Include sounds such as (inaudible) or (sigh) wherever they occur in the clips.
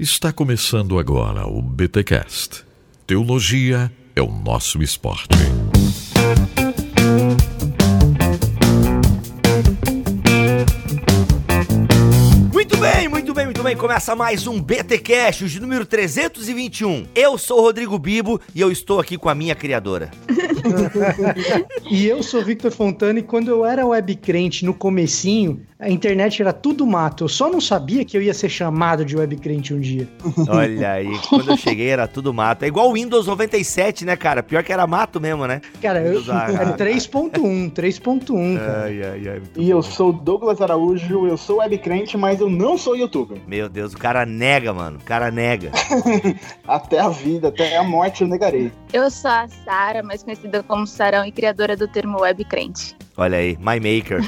Está começando agora o BTcast. Teologia é o nosso esporte. Muito bem, muito bem, muito bem. Começa mais um BT Cash, de número 321. Eu sou o Rodrigo Bibo e eu estou aqui com a minha criadora. (laughs) e eu sou Victor Fontana e quando eu era web crente no comecinho, a internet era tudo mato. Eu só não sabia que eu ia ser chamado de web crente um dia. (laughs) Olha aí, quando eu cheguei era tudo mato. É igual o Windows 97, né, cara? Pior que era mato mesmo, né? Cara, eu, era 3.1, 3.1, cara. Ai, ai, ai, e eu sou Douglas Araújo, eu sou web crente, mas eu não sou youtuber. Meu Deus, o cara nega, mano. O cara nega. (laughs) até a vida, até a morte eu negarei. Eu sou a Sara, mais conhecida como Sarão e criadora do termo web crente. Olha aí, My Maker.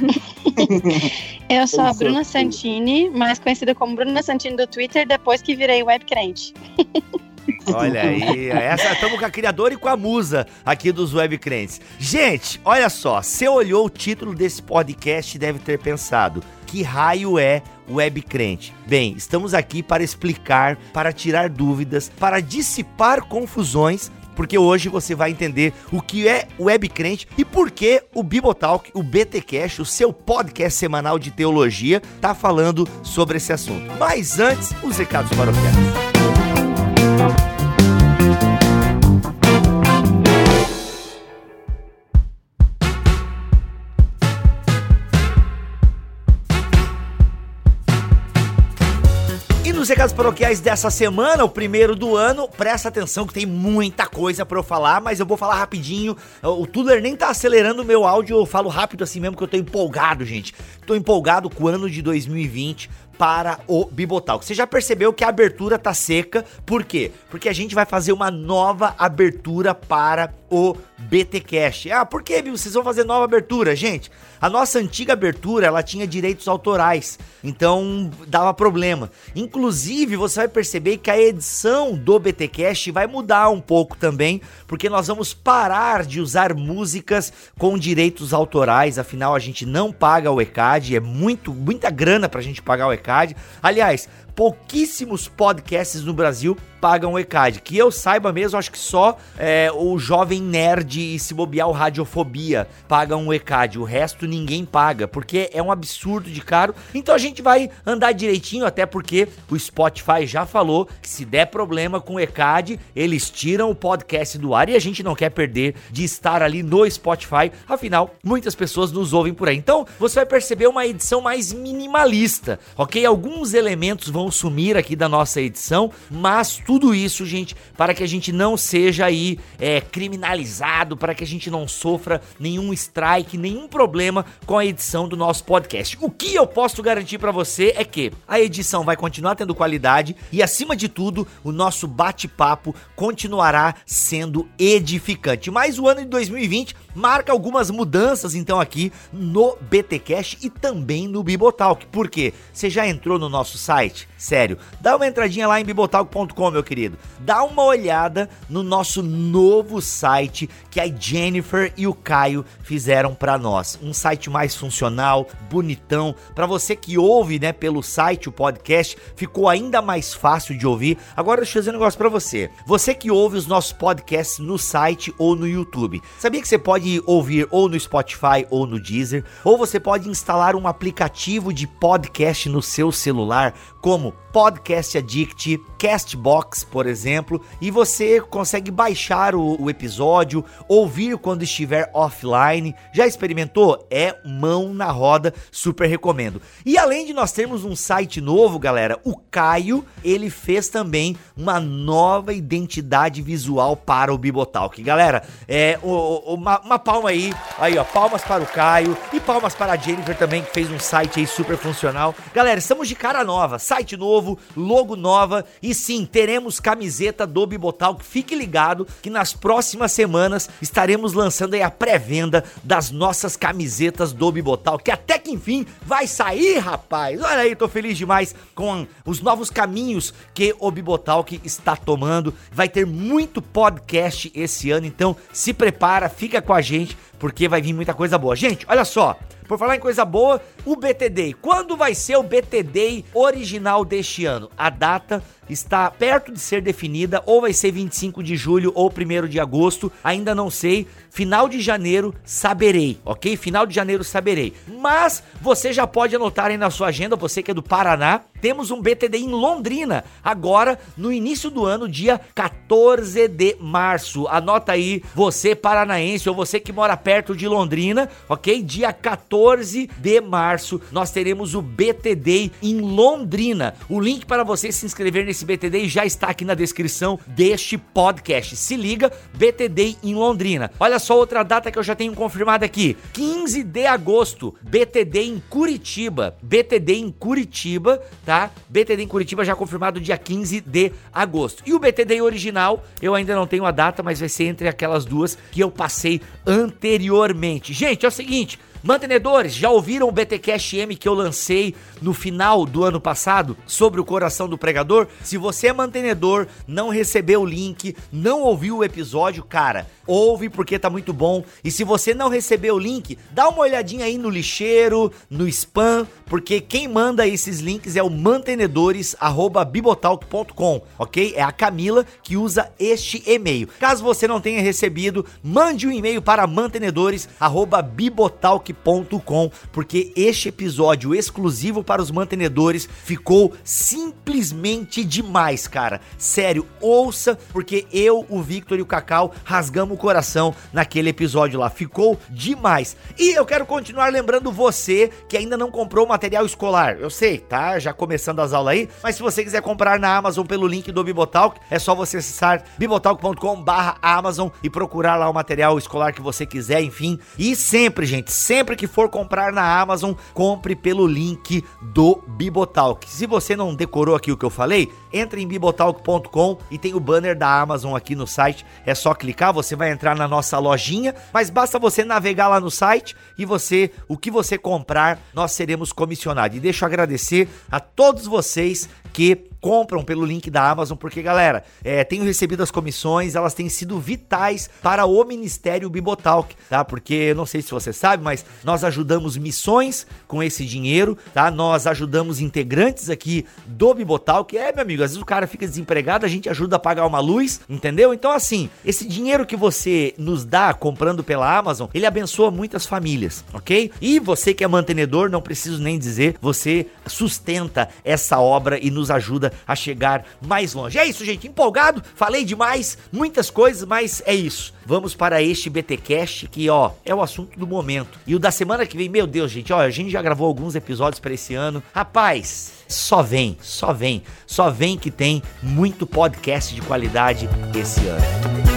(laughs) eu sou a Bruna Santini, mais conhecida como Bruna Santini do Twitter, depois que virei web crente. (laughs) Olha aí, essa estamos com a criadora e com a musa aqui dos web crentes. Gente, olha só, você olhou o título desse podcast deve ter pensado: que raio é web crente? Bem, estamos aqui para explicar, para tirar dúvidas, para dissipar confusões porque hoje você vai entender o que é web crente e por que o Bibotalk, o BTcast, o seu podcast semanal de teologia, tá falando sobre esse assunto. Mas antes, os recados paroquiais. Recados paroquiais dessa semana, o primeiro do ano. Presta atenção que tem muita coisa para eu falar, mas eu vou falar rapidinho. O Tuller nem tá acelerando o meu áudio, eu falo rápido assim mesmo que eu tô empolgado, gente. Tô empolgado com o ano de 2020 para o Bibotalk. Você já percebeu que a abertura tá seca, por quê? Porque a gente vai fazer uma nova abertura para o BT Cash. Ah, por que? Vocês vão fazer nova abertura? Gente, a nossa antiga abertura, ela tinha direitos autorais, então dava problema. Inclusive, você vai perceber que a edição do BT Cash vai mudar um pouco também, porque nós vamos parar de usar músicas com direitos autorais, afinal a gente não paga o ECAD, é muito muita grana pra gente pagar o ECAD. Aliás, pouquíssimos podcasts no Brasil pagam o ECAD. Que eu saiba mesmo, acho que só é, o Jovem Nerd e se bobear o Radiofobia pagam o ECAD. O resto ninguém paga, porque é um absurdo de caro. Então a gente vai andar direitinho, até porque o Spotify já falou que se der problema com o ECAD, eles tiram o podcast do ar e a gente não quer perder de estar ali no Spotify. Afinal, muitas pessoas nos ouvem por aí. Então você vai perceber uma edição mais minimalista, ok? Alguns elementos vão sumir aqui da nossa edição, mas tudo isso, gente, para que a gente não seja aí é, criminalizado, para que a gente não sofra nenhum strike, nenhum problema com a edição do nosso podcast. O que eu posso garantir para você é que a edição vai continuar tendo qualidade e, acima de tudo, o nosso bate-papo continuará sendo edificante. Mas o ano de 2020 marca algumas mudanças então aqui no BTcast e também no Bibotalk. Por quê? Você já entrou no nosso site? Sério, dá uma entradinha lá em bibotalk.com, meu querido. Dá uma olhada no nosso novo site que a Jennifer e o Caio fizeram para nós. Um site mais funcional, bonitão, para você que ouve, né, pelo site o podcast, ficou ainda mais fácil de ouvir. Agora deixa eu dizer um negócio para você. Você que ouve os nossos podcasts no site ou no YouTube. Sabia que você pode pode ouvir ou no Spotify ou no Deezer, ou você pode instalar um aplicativo de podcast no seu celular, como Podcast Addict, Castbox, por exemplo, e você consegue baixar o, o, episódio, ouvir quando estiver offline. Já experimentou? É mão na roda, super recomendo. E além de nós termos um site novo, galera, o Caio, ele fez também uma nova identidade visual para o Bibotalk. Galera, é uma, uma palma aí, aí ó, palmas para o Caio e palmas para a Jennifer também, que fez um site aí super funcional. Galera, estamos de cara nova, site novo, logo nova e sim, teremos camiseta do Bibotalk. Fique ligado que nas próximas semanas estaremos lançando aí a pré-venda das nossas camisetas do Bibotalk, que até que enfim vai sair, rapaz. Olha aí, tô feliz demais com os novos caminhos que o Bibotalk está tomando. Vai ter muito podcast esse ano, então se prepara, fica com a gente porque vai vir muita coisa boa. Gente, olha só, Por falar em coisa boa, o BTD. Quando vai ser o BTD original deste ano? A data está perto de ser definida, ou vai ser 25 de julho ou 1 de agosto, ainda não sei. Final de janeiro saberei, ok? Final de janeiro saberei. Mas você já pode anotar aí na sua agenda, você que é do Paraná, temos um BTD em Londrina, agora no início do ano, dia 14 de março. Anota aí, você paranaense ou você que mora perto de Londrina, ok? Dia 14 de março, nós teremos o BTD em Londrina. O link para você se inscrever nesse BTD já está aqui na descrição deste podcast. Se liga, BTD em Londrina. Olha só outra data que eu já tenho confirmada aqui: 15 de agosto, BTD em Curitiba. BTD em Curitiba, tá? BTD em Curitiba já confirmado dia 15 de agosto. E o BTD original, eu ainda não tenho a data, mas vai ser entre aquelas duas que eu passei anteriormente. Gente, é o seguinte, Mantenedores, já ouviram o BTcast M que eu lancei no final do ano passado sobre o coração do pregador? Se você é mantenedor, não recebeu o link, não ouviu o episódio, cara, ouve porque tá muito bom. E se você não recebeu o link, dá uma olhadinha aí no lixeiro, no spam, porque quem manda esses links é o mantenedores@bibotalk.com, OK? É a Camila que usa este e-mail. Caso você não tenha recebido, mande um e-mail para mantenedores@bibotalk.com, porque este episódio exclusivo para os mantenedores ficou simplesmente demais, cara. Sério, ouça, porque eu, o Victor e o Cacau rasgamos o coração naquele episódio lá. Ficou demais. E eu quero continuar lembrando você que ainda não comprou material escolar. Eu sei, tá? Já começando as aulas aí, mas se você quiser comprar na Amazon pelo link do Bibotalk, é só você acessar bibotalk.com/amazon e procurar lá o material escolar que você quiser, enfim. E sempre, gente, sempre que for comprar na Amazon, compre pelo link do Bibotalk. Se você não decorou aqui o que eu falei, entre em bibotalk.com e tem o banner da Amazon aqui no site. É só clicar, você vai entrar na nossa lojinha, mas basta você navegar lá no site e você, o que você comprar, nós seremos comissionados. E deixa eu agradecer a todos vocês que compram pelo link da Amazon, porque galera, é, tenho recebido as comissões, elas têm sido vitais para o Ministério Bibotalk, tá? Porque não sei se você sabe, mas nós ajudamos missões com esse dinheiro, tá? Nós ajudamos integrantes aqui do Bibotalk. É, meu amigo, às vezes o cara fica desempregado, a gente ajuda a pagar uma luz, entendeu? Então, assim, esse dinheiro que você nos dá comprando pela Amazon, ele abençoa muitas famílias, ok? E você que é mantenedor, não preciso nem dizer, você sustenta essa obra e nos ajuda a chegar mais longe. É isso, gente. Empolgado, falei demais, muitas coisas, mas é isso. Vamos para este BTcast que, ó, é o assunto do momento. E o da semana que vem, meu Deus, gente, ó, a gente já gravou alguns episódios para esse ano. Rapaz, só vem, só vem, só vem que tem muito podcast de qualidade esse ano.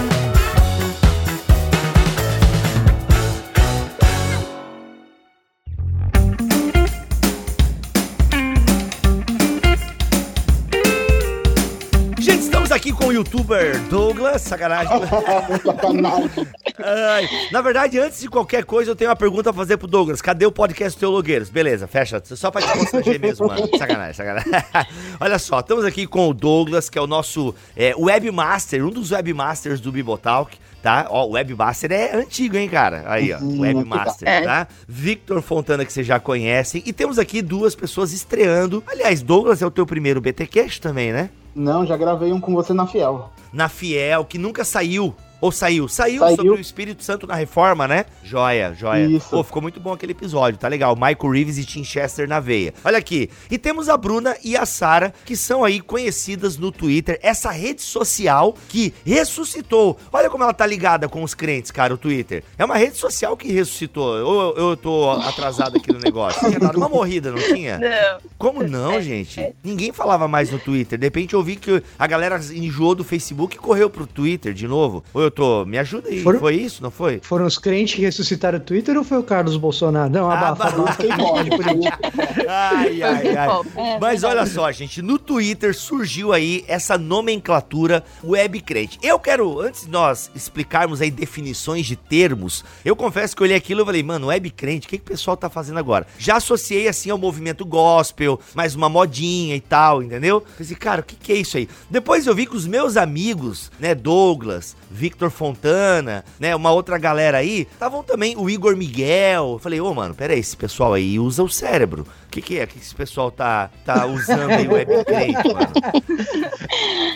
Aqui com o youtuber Douglas, sacanagem. (laughs) (laughs) Ai, na verdade, antes de qualquer coisa, eu tenho uma pergunta a fazer pro Douglas. Cadê o podcast Teologueiros? Beleza, fecha. Só pra te constranger mesmo, mano. Sacanagem, sacanagem. (laughs) Olha só, estamos aqui com o Douglas, que é o nosso é, webmaster, um dos webmasters do Bibotalk tá? Ó, o Webmaster é antigo, hein, cara? Aí, ó, uhum, Webmaster, é. tá? Victor Fontana, que vocês já conhecem. E temos aqui duas pessoas estreando. Aliás, Douglas é o teu primeiro BTcast também, né? Não, já gravei um com você na Fiel. Na Fiel, que nunca saiu. Ou saiu? saiu? Saiu, sobre o Espírito Santo na reforma, né? Joia, joia. Isso. Pô, ficou muito bom aquele episódio, tá legal. Michael Reeves e Tim Chester na veia. Olha aqui. E temos a Bruna e a Sara, que são aí conhecidas no Twitter, essa rede social que ressuscitou. Olha como ela tá ligada com os crentes, cara, o Twitter. É uma rede social que ressuscitou. Ou eu, eu tô atrasado aqui no negócio? Tinha dado uma morrida, não tinha? Não. Como não, gente? Ninguém falava mais no Twitter. De repente eu vi que a galera enjoou do Facebook e correu pro Twitter de novo. Ou eu tô. Me ajuda aí. Foram, foi isso, não foi? Foram os crentes que ressuscitaram o Twitter ou foi o Carlos Bolsonaro? Não, abafa, ah, abafa. (laughs) ai, ai, ai. É, Mas olha só, gente, no Twitter surgiu aí essa nomenclatura web crente. Eu quero, antes de nós explicarmos aí definições de termos, eu confesso que eu olhei aquilo e falei, mano, web crente, o que, que o pessoal tá fazendo agora? Já associei assim ao movimento gospel, mais uma modinha e tal, entendeu? Pensei, cara, o que, que é isso aí? Depois eu vi que os meus amigos, né, Douglas, Victor Victor Fontana, né? Uma outra galera aí. Estavam também o Igor Miguel. Falei, ô, mano, pera aí, esse pessoal aí usa o cérebro. O que, que é que esse pessoal tá, tá usando aí o webcrente, mano?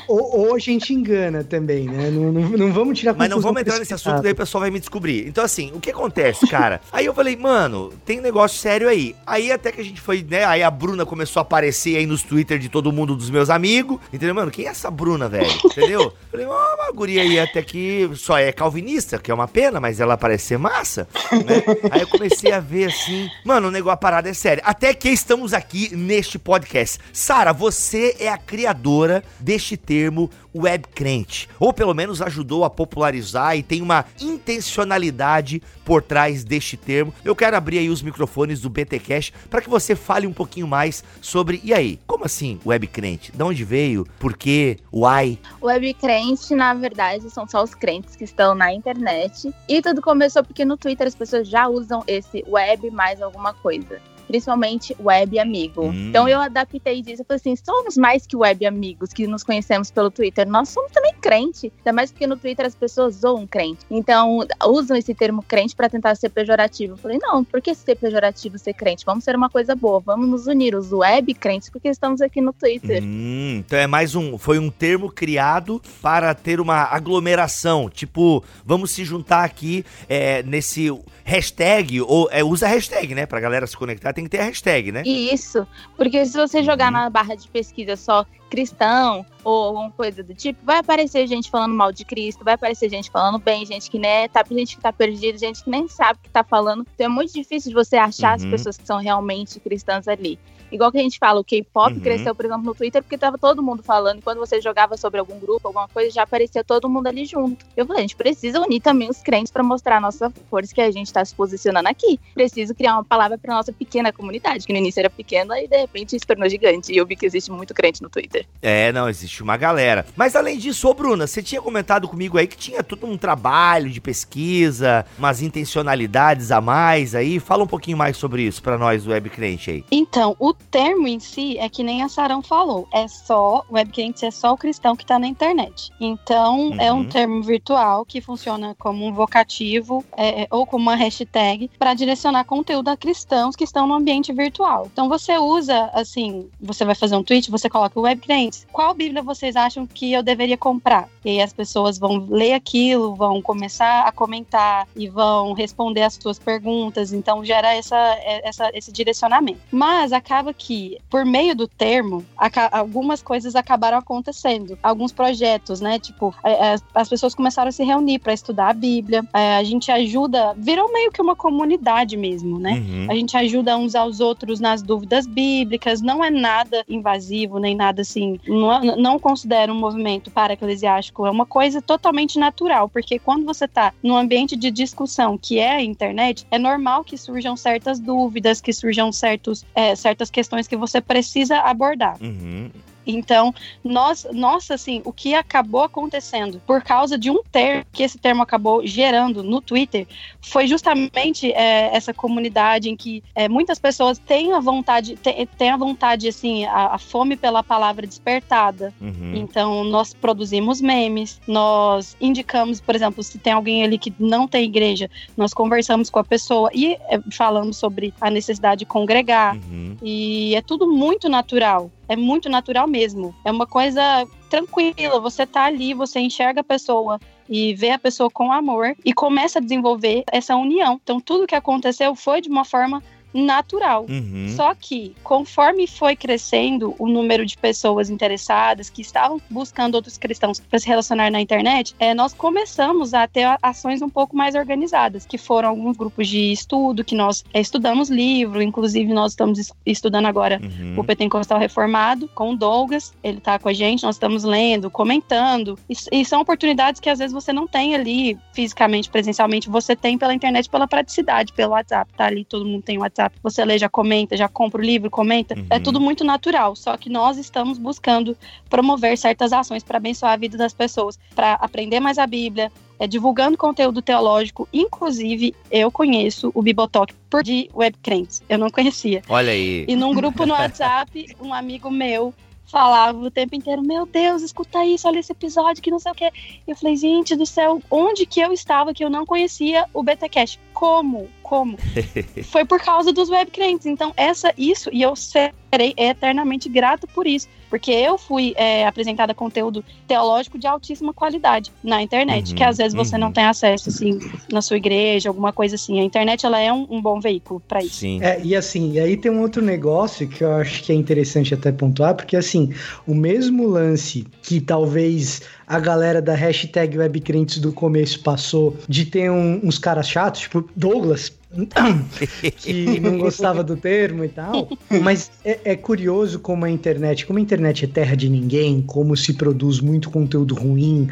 Ou, ou a gente engana também, né? Não, não, não vamos tirar Mas não vamos entrar nesse assunto, daí o pessoal vai me descobrir. Então, assim, o que acontece, cara? (laughs) aí eu falei, mano, tem negócio sério aí. Aí até que a gente foi, né? Aí a Bruna começou a aparecer aí nos Twitter de todo mundo dos meus amigos. Entendeu, mano? Quem é essa Bruna, velho? (laughs) Entendeu? Falei, ó, uma guria aí até que só é calvinista, que é uma pena, mas ela parece ser massa, (laughs) né? Aí eu comecei a ver assim, mano, o negócio, a parada é séria. Até que estamos aqui neste podcast. Sara, você é a criadora deste termo webcrente, ou pelo menos ajudou a popularizar e tem uma intencionalidade por trás deste termo. Eu quero abrir aí os microfones do BT Cash para que você fale um pouquinho mais sobre, e aí, como assim webcrente? De onde veio? Por quê? Why? Web crente, na verdade, são só os crentes que estão na internet. E tudo começou porque no Twitter as pessoas já usam esse web mais alguma coisa. Principalmente web amigo. Hum. Então eu adaptei disso. Eu falei assim: somos mais que web amigos que nos conhecemos pelo Twitter. Nós somos também crente. Ainda mais porque no Twitter as pessoas zoam crente. Então usam esse termo crente para tentar ser pejorativo. Eu falei: não, por que ser pejorativo ser crente? Vamos ser uma coisa boa. Vamos nos unir, os web crentes, porque estamos aqui no Twitter. Hum, então é mais um. Foi um termo criado para ter uma aglomeração. Tipo, vamos se juntar aqui é, nesse hashtag, ou é, usa hashtag, né? Pra galera se conectar, tem que ter a hashtag, né? Isso, porque se você jogar Uhum. na barra de pesquisa só cristão ou alguma coisa do tipo, vai aparecer gente falando mal de Cristo, vai aparecer gente falando bem, gente que né, tá gente que tá perdida, gente que nem sabe o que tá falando. Então é muito difícil de você achar as Uhum. pessoas que são realmente cristãs ali. Igual que a gente fala, o K-pop Uhum. cresceu, por exemplo, no Twitter porque tava todo mundo falando. Quando você jogava sobre algum grupo, alguma coisa, já aparecia todo mundo ali junto. Eu falei, a gente precisa unir também os crentes para mostrar a nossa força que a gente tá se posicionando aqui. Preciso criar uma palavra para nossa pequena comunidade, que no início era pequena e de repente se tornou gigante. E eu vi que existe muito crente no Twitter. É, não, existe uma galera. Mas além disso, ô Bruna, você tinha comentado comigo aí que tinha todo um trabalho de pesquisa, umas intencionalidades a mais aí. Fala um pouquinho mais sobre isso pra nós do Web Crente aí. Então, o termo em si é que nem a Sarão falou. É só, o webcrente é só o cristão que tá na internet. Então, é Uhum. um termo virtual que funciona como um vocativo é, ou como uma hashtag para direcionar conteúdo a cristãos que estão no ambiente virtual. Então, você usa, assim, você vai fazer um tweet, você coloca webcrentes. Qual Bíblia vocês acham que eu deveria comprar? E aí as pessoas vão ler aquilo, vão começar a comentar e vão responder as suas perguntas. Então, gera essa, essa, esse direcionamento. Mas acaba que, por meio do termo, algumas coisas acabaram acontecendo. Alguns projetos, né? Tipo, é, é, as pessoas começaram a se reunir para estudar a Bíblia. É, a gente ajuda, virou meio que uma comunidade mesmo, né? Uhum. A gente ajuda uns aos outros nas dúvidas bíblicas, não é nada invasivo, nem nada assim. Não, não considero um movimento para eclesiástico, é uma coisa totalmente natural, porque quando você está num ambiente de discussão que é a internet, é normal que surjam certas dúvidas, que surjam certos, é, certas questões que você precisa abordar. Uhum. Então, nós, nossa, assim, o que acabou acontecendo por causa de um termo que esse termo acabou gerando no Twitter foi justamente é, essa comunidade em que é, muitas pessoas têm a vontade, têm, têm a vontade, assim, a, a fome pela palavra despertada. Uhum. Então, nós produzimos memes, nós indicamos, por exemplo, se tem alguém ali que não tem igreja, nós conversamos com a pessoa e é, falamos sobre a necessidade de congregar. Uhum. E é tudo muito natural. É muito natural mesmo. É uma coisa tranquila. Você tá ali, você enxerga a pessoa e vê a pessoa com amor e começa a desenvolver essa união. Então, tudo que aconteceu foi de uma forma natural. Uhum. Só que, conforme foi crescendo o número de pessoas interessadas que estavam buscando outros cristãos para se relacionar na internet, é, nós começamos a ter ações um pouco mais organizadas, que foram alguns grupos de estudo, que nós é, estudamos livro, inclusive nós estamos es- estudando agora Uhum. o Pentecostal Reformado, com o Douglas, ele tá com a gente, nós estamos lendo, comentando, e, e são oportunidades que às vezes você não tem ali fisicamente, presencialmente, você tem pela internet, pela praticidade, pelo WhatsApp, tá ali, todo mundo tem WhatsApp, você lê, já comenta, já compra o livro, comenta, Uhum. é tudo muito natural, só que nós estamos buscando promover certas ações para abençoar a vida das pessoas, para aprender mais a Bíblia, é, divulgando conteúdo teológico, inclusive eu conheço o Bibotalk por de webcrentes, eu não conhecia. Olha aí. E num grupo no WhatsApp, (laughs) um amigo meu falava o tempo inteiro: Meu Deus, escuta isso, olha esse episódio que não sei o quê. Eu falei: Gente do céu, onde que eu estava que eu não conhecia o BTCast? Como? Como? (laughs) Foi por causa dos webcrentes. Então, essa, isso, e eu serei eternamente grato por isso. Porque eu fui é, apresentada conteúdo teológico de altíssima qualidade na internet, Uhum, que às vezes você uhum. não tem acesso, assim, na sua igreja, alguma coisa assim. A internet, ela é um, um bom veículo para isso. Sim. É, e assim, e aí tem um outro negócio que eu acho que é interessante até pontuar, porque assim, o mesmo lance que talvez a galera da hashtag webcrentes do começo passou de ter um- uns caras chatos, tipo Douglas, (laughs) que não gostava do termo e tal. (laughs) Mas é, é curioso como a internet, como a internet é terra de ninguém, como se produz muito conteúdo ruim.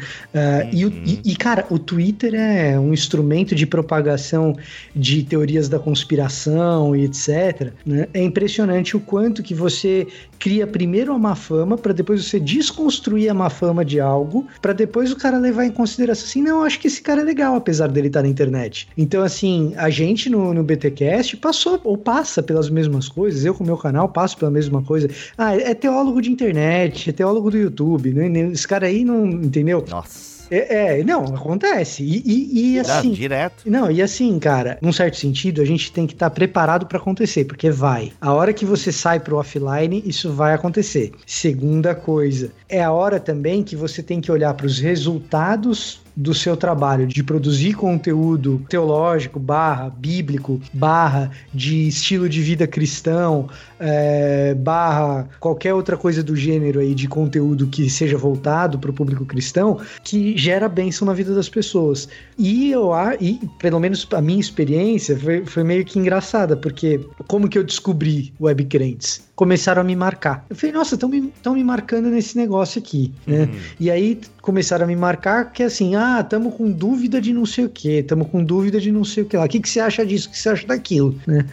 e, o- e- e, cara, o Twitter é um instrumento de propagação de teorias da conspiração e etc. né? É impressionante o quanto que você cria primeiro a má fama para depois você desconstruir a má fama de algo, para depois o cara levar em consideração assim, não, acho que esse cara é legal, apesar dele estar na internet. Então, assim, a gente no, no BTcast passou ou passa pelas mesmas coisas, eu com o meu canal passo pela mesma coisa. Ah, é teólogo de internet, é teólogo do YouTube, né? esse cara aí não, entendeu? Nossa. É, é, não, acontece. E, e, e, assim, direto. não, e assim, cara, num certo sentido, a gente tem que estar preparado para acontecer, porque vai. A hora que você sai pro offline, isso vai acontecer. Segunda coisa, é a hora também que você tem que olhar para os resultados do seu trabalho de produzir conteúdo teológico, barra, bíblico, barra, de estilo de vida cristão, é, barra, qualquer outra coisa do gênero aí de conteúdo que seja voltado para o público cristão, que gera bênção na vida das pessoas. E eu e pelo menos a minha experiência foi, foi meio que engraçada, porque como que eu descobri webcrentes? Começaram a me marcar. Eu falei, nossa, estão me, tão me marcando nesse negócio aqui, né? Uhum. E aí começaram a me marcar que assim, ah, tamo com dúvida de não sei o que, tamo com dúvida de não sei o que lá. O que, que você acha disso? O que você acha daquilo, né?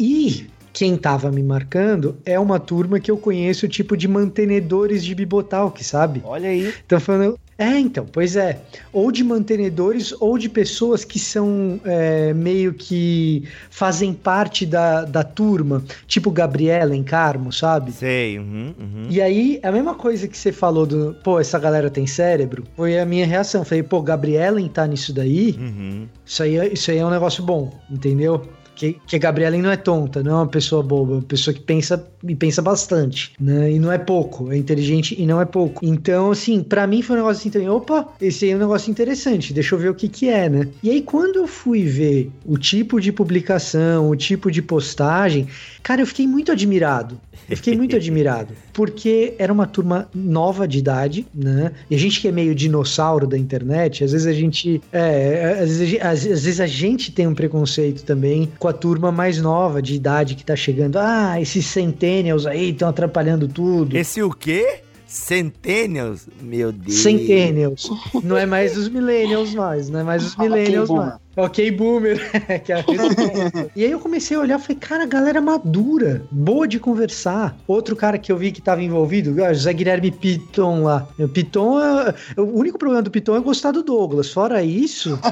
E quem tava me marcando é uma turma que eu conheço, tipo de mantenedores de Bibotalk, sabe? Olha aí. Então falando. É, então, pois é. Ou de mantenedores ou de pessoas que são é, meio que fazem parte da, da turma, tipo Gabriela em Carmo, sabe? Sei. Uhum, uhum. E aí, a mesma coisa que você falou do, pô, essa galera tem cérebro, foi a minha reação. Falei, pô, Gabriela tá nisso daí, Uhum. isso aí, é- isso aí é um negócio bom, entendeu? Que, que a Gabriela não é tonta, não é uma pessoa boba, é uma pessoa que pensa e pensa bastante, né? E não é pouco, é inteligente e não é pouco. Então, assim, pra mim foi um negócio assim também, opa, esse aí é um negócio interessante, deixa eu ver o que que é, né? E aí, quando eu fui ver o tipo de publicação, o tipo de postagem, cara, eu fiquei muito admirado. Eu fiquei muito admirado, porque era uma turma nova de idade, né? E a gente que é meio dinossauro da internet, às vezes a gente. É, às, vezes, a gente- às- às vezes a gente tem um preconceito também com a turma mais nova de idade que tá chegando. Ah, esses centennials aí estão atrapalhando tudo. Esse o quê? Centennials? Meu Deus. Centennials. Não é mais os millennials mais, não é mais os millennials mais. Ok, boomer. (laughs) Que é a (laughs) e aí eu comecei a olhar e falei, cara, galera madura, boa de conversar. Outro cara que eu vi que tava envolvido, ah, José Guilherme Piton lá. O Piton, é- o único problema do Piton é gostar do Douglas. Fora isso, (laughs)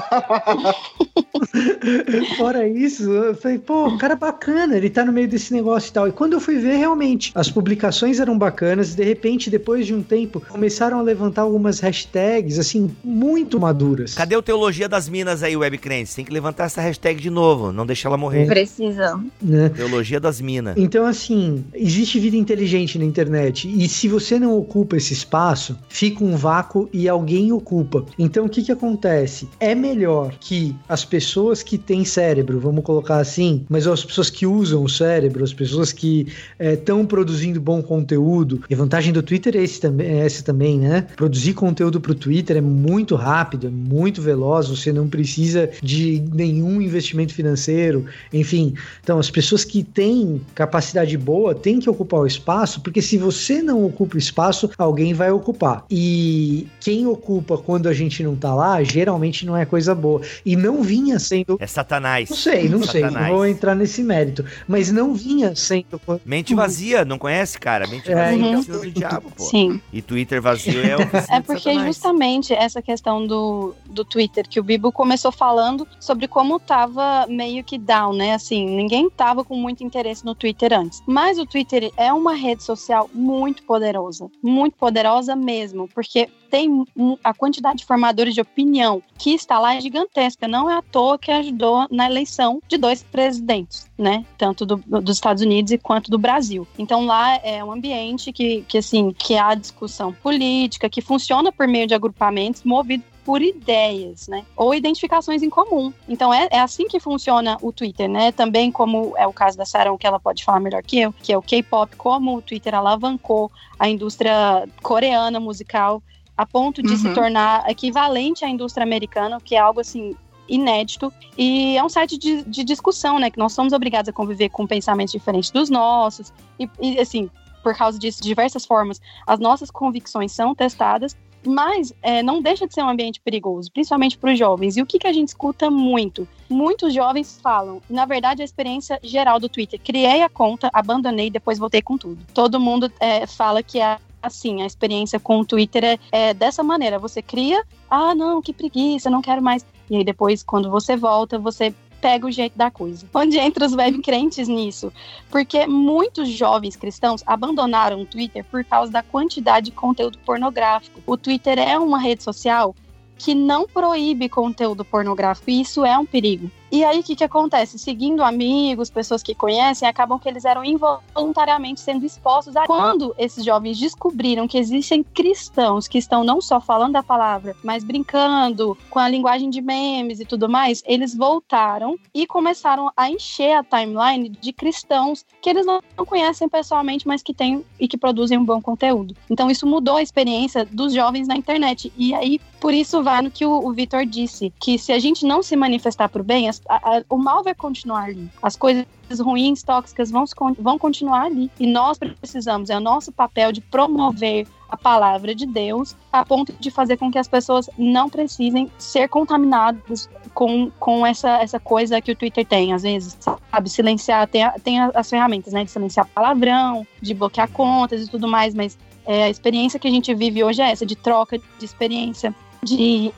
Fora isso, eu falei, pô, cara bacana, ele tá no meio desse negócio e tal. E quando eu fui ver, realmente, as publicações eram bacanas, de repente, depois de um tempo, começaram a levantar algumas hashtags, assim, muito maduras. Cadê o Teologia das Minas aí, webcrentes? Tem que levantar essa hashtag de novo, não deixar ela morrer. Precisa. Né? Teologia das Minas. Então, assim, existe vida inteligente na internet. E se você não ocupa esse espaço, fica um vácuo e alguém ocupa. Então, o que, que acontece? É melhor que as pessoas que têm cérebro, vamos colocar assim, mas as pessoas que usam o cérebro, as pessoas que estão produzindo bom conteúdo. E a vantagem do Twitter é, esse também, é essa também, né? Produzir conteúdo para o Twitter é muito rápido, é muito veloz, você não precisa de nenhum investimento financeiro, enfim. Então, as pessoas que têm capacidade boa têm que ocupar o espaço, porque se você não ocupa o espaço, alguém vai ocupar. E quem ocupa quando a gente não tá lá, geralmente não é coisa boa. E não vinha sendo. É Satanás. Não sei, não sei, não Satanás. vou entrar nesse mérito. Mas não vinha sendo. Mente vazia, não conhece, cara? Mente É, vazia então- precisa do diabo, pô. Sim. E Twitter vazio é o É porque justamente essa questão do, do Twitter, que o Bibo começou falando sobre como tava meio que down, né? Assim, ninguém tava com muito interesse no Twitter antes. Mas o Twitter é uma rede social muito poderosa. Muito poderosa mesmo. Porque tem a quantidade de formadores de opinião que está lá é gigantesca. Não é à toa que ajudou na eleição de dois presidentes, né? Tanto do, dos Estados Unidos quanto do Brasil. Então lá é um ambiente que, que assim, que há discussão política, que funciona por meio de agrupamentos movidos por ideias, né? Ou identificações em comum. Então é, é assim que funciona o Twitter, né? Também como é o caso da Sarah, que ela pode falar melhor que eu, que é o K-pop, como o Twitter alavancou a indústria coreana musical a ponto de uhum. se tornar equivalente à indústria americana, que é algo assim inédito e é um site de, de discussão, né? Que nós somos obrigados a conviver com pensamentos diferentes dos nossos e, e assim por causa disso, de diversas formas, as nossas convicções são testadas mas é, não deixa de ser um ambiente perigoso, principalmente para os jovens. E o que, que a gente escuta muito? Muitos jovens falam, na verdade, a experiência geral do Twitter. Criei a conta, abandonei, depois voltei com tudo. Todo mundo é, fala que é assim, a experiência com o Twitter é, é dessa maneira. Você cria, ah, não, que preguiça, não quero mais. E aí depois, quando você volta, você pega o jeito da coisa. Onde entra os web crentes nisso? Porque muitos jovens cristãos abandonaram o Twitter por causa da quantidade de conteúdo pornográfico. O Twitter é uma rede social que não proíbe conteúdo pornográfico e isso é um perigo. E aí, o que, que acontece? Seguindo amigos, pessoas que conhecem, acabam que eles eram involuntariamente sendo expostos a. Quando esses jovens descobriram que existem cristãos que estão não só falando a palavra, mas brincando com a linguagem de memes e tudo mais, eles voltaram e começaram a encher a timeline de cristãos que eles não conhecem pessoalmente, mas que têm e que produzem um bom conteúdo. Então, isso mudou a experiência dos jovens na internet. E aí, por isso, vai no que o, o Vitor disse: que se a gente não se manifestar o bem, as a, a, o mal vai continuar ali. As coisas ruins, tóxicas vão, vão continuar ali. E nós precisamos, é o nosso papel de promover a palavra de Deus a ponto de fazer com que as pessoas não precisem ser contaminadas com, com essa, essa coisa que o Twitter tem, às vezes, sabe? Silenciar, tem, tem as ferramentas, né? De silenciar palavrão, de bloquear contas e tudo mais, mas é, a experiência que a gente vive hoje é essa, de troca de experiência, de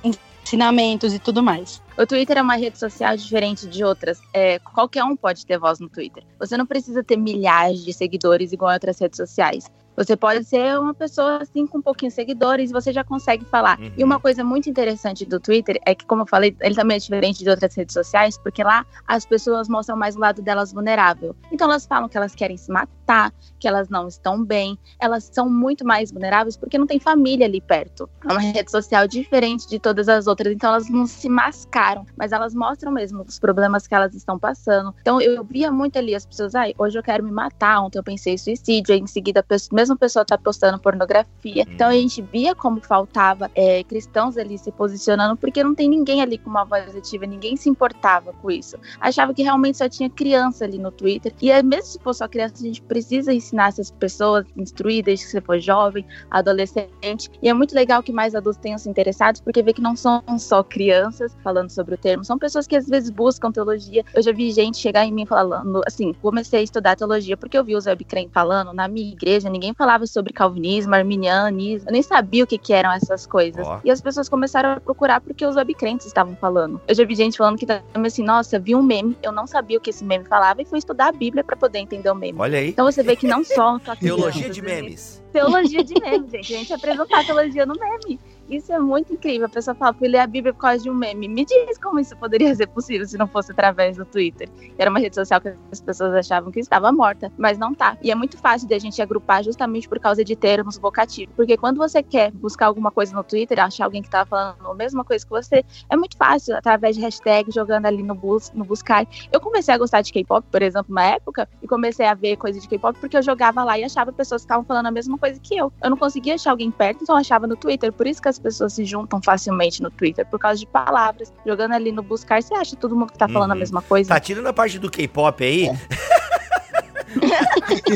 ensinamentos e tudo mais. O Twitter é uma rede social diferente de outras. É, qualquer um pode ter voz no Twitter. Você não precisa ter milhares de seguidores igual em outras redes sociais. Você pode ser uma pessoa assim com um pouquinho de seguidores, você já consegue falar. Uhum. E uma coisa muito interessante do Twitter é que, como eu falei, ele também é diferente de outras redes sociais, porque lá as pessoas mostram mais o lado delas vulnerável. Então elas falam que elas querem se matar, que elas não estão bem, elas são muito mais vulneráveis porque não tem família ali perto. É uma rede social diferente de todas as outras, então elas não se mascaram, mas elas mostram mesmo os problemas que elas estão passando. Então eu via muito ali as pessoas, ai, hoje eu quero me matar, ontem eu pensei em suicídio, aí em seguida a pessoa mesma pessoa está postando pornografia. Uhum. Então a gente via como faltava é, cristãos ali se posicionando, porque não tem ninguém ali com uma voz ativa, ninguém se importava com isso. Achava que realmente só tinha criança ali no Twitter. E é, mesmo se for só criança, a gente precisa ensinar essas pessoas, instruir desde que você for jovem, adolescente. E é muito legal que mais adultos tenham se interessado, porque vê que não são só crianças falando sobre o termo, são pessoas que às vezes buscam teologia. Eu já vi gente chegar em mim falando, assim, comecei a estudar teologia porque eu vi os webcrentes falando na minha igreja, ninguém falava sobre calvinismo, arminianismo, eu nem sabia o que, que eram essas coisas. Oh. E as pessoas começaram a procurar porque os webcrentes estavam falando. Eu já vi gente falando que também assim, nossa, vi um meme, eu não sabia o que esse meme falava e fui estudar a Bíblia para poder entender o meme. Olha aí. Então você vê que não só. (laughs) Teologia de memes. Teologia de memes, gente. A gente apresentar a teologia no meme. Isso é muito incrível. A pessoa fala, fui ler a Bíblia por causa de um meme. Me diz como isso poderia ser possível se não fosse através do Twitter. Era uma rede social que as pessoas achavam que estava morta, mas não tá. E é muito fácil de a gente agrupar justamente por causa de termos vocativos. Porque quando você quer buscar alguma coisa no Twitter, achar alguém que tá falando a mesma coisa que você, é muito fácil, através de hashtag, jogando ali no, bus, no buscar. Eu comecei a gostar de K-pop, por exemplo, uma época, e comecei a ver coisas de K-pop porque eu jogava lá e achava pessoas que estavam falando a mesma coisa que eu. Eu não conseguia achar alguém perto, então eu achava no Twitter. Por isso que as pessoas se juntam facilmente no Twitter por causa de palavras. Jogando ali no buscar, você acha todo mundo que tá falando uhum. a mesma coisa? Tá tirando a parte do K-pop aí. É. (laughs)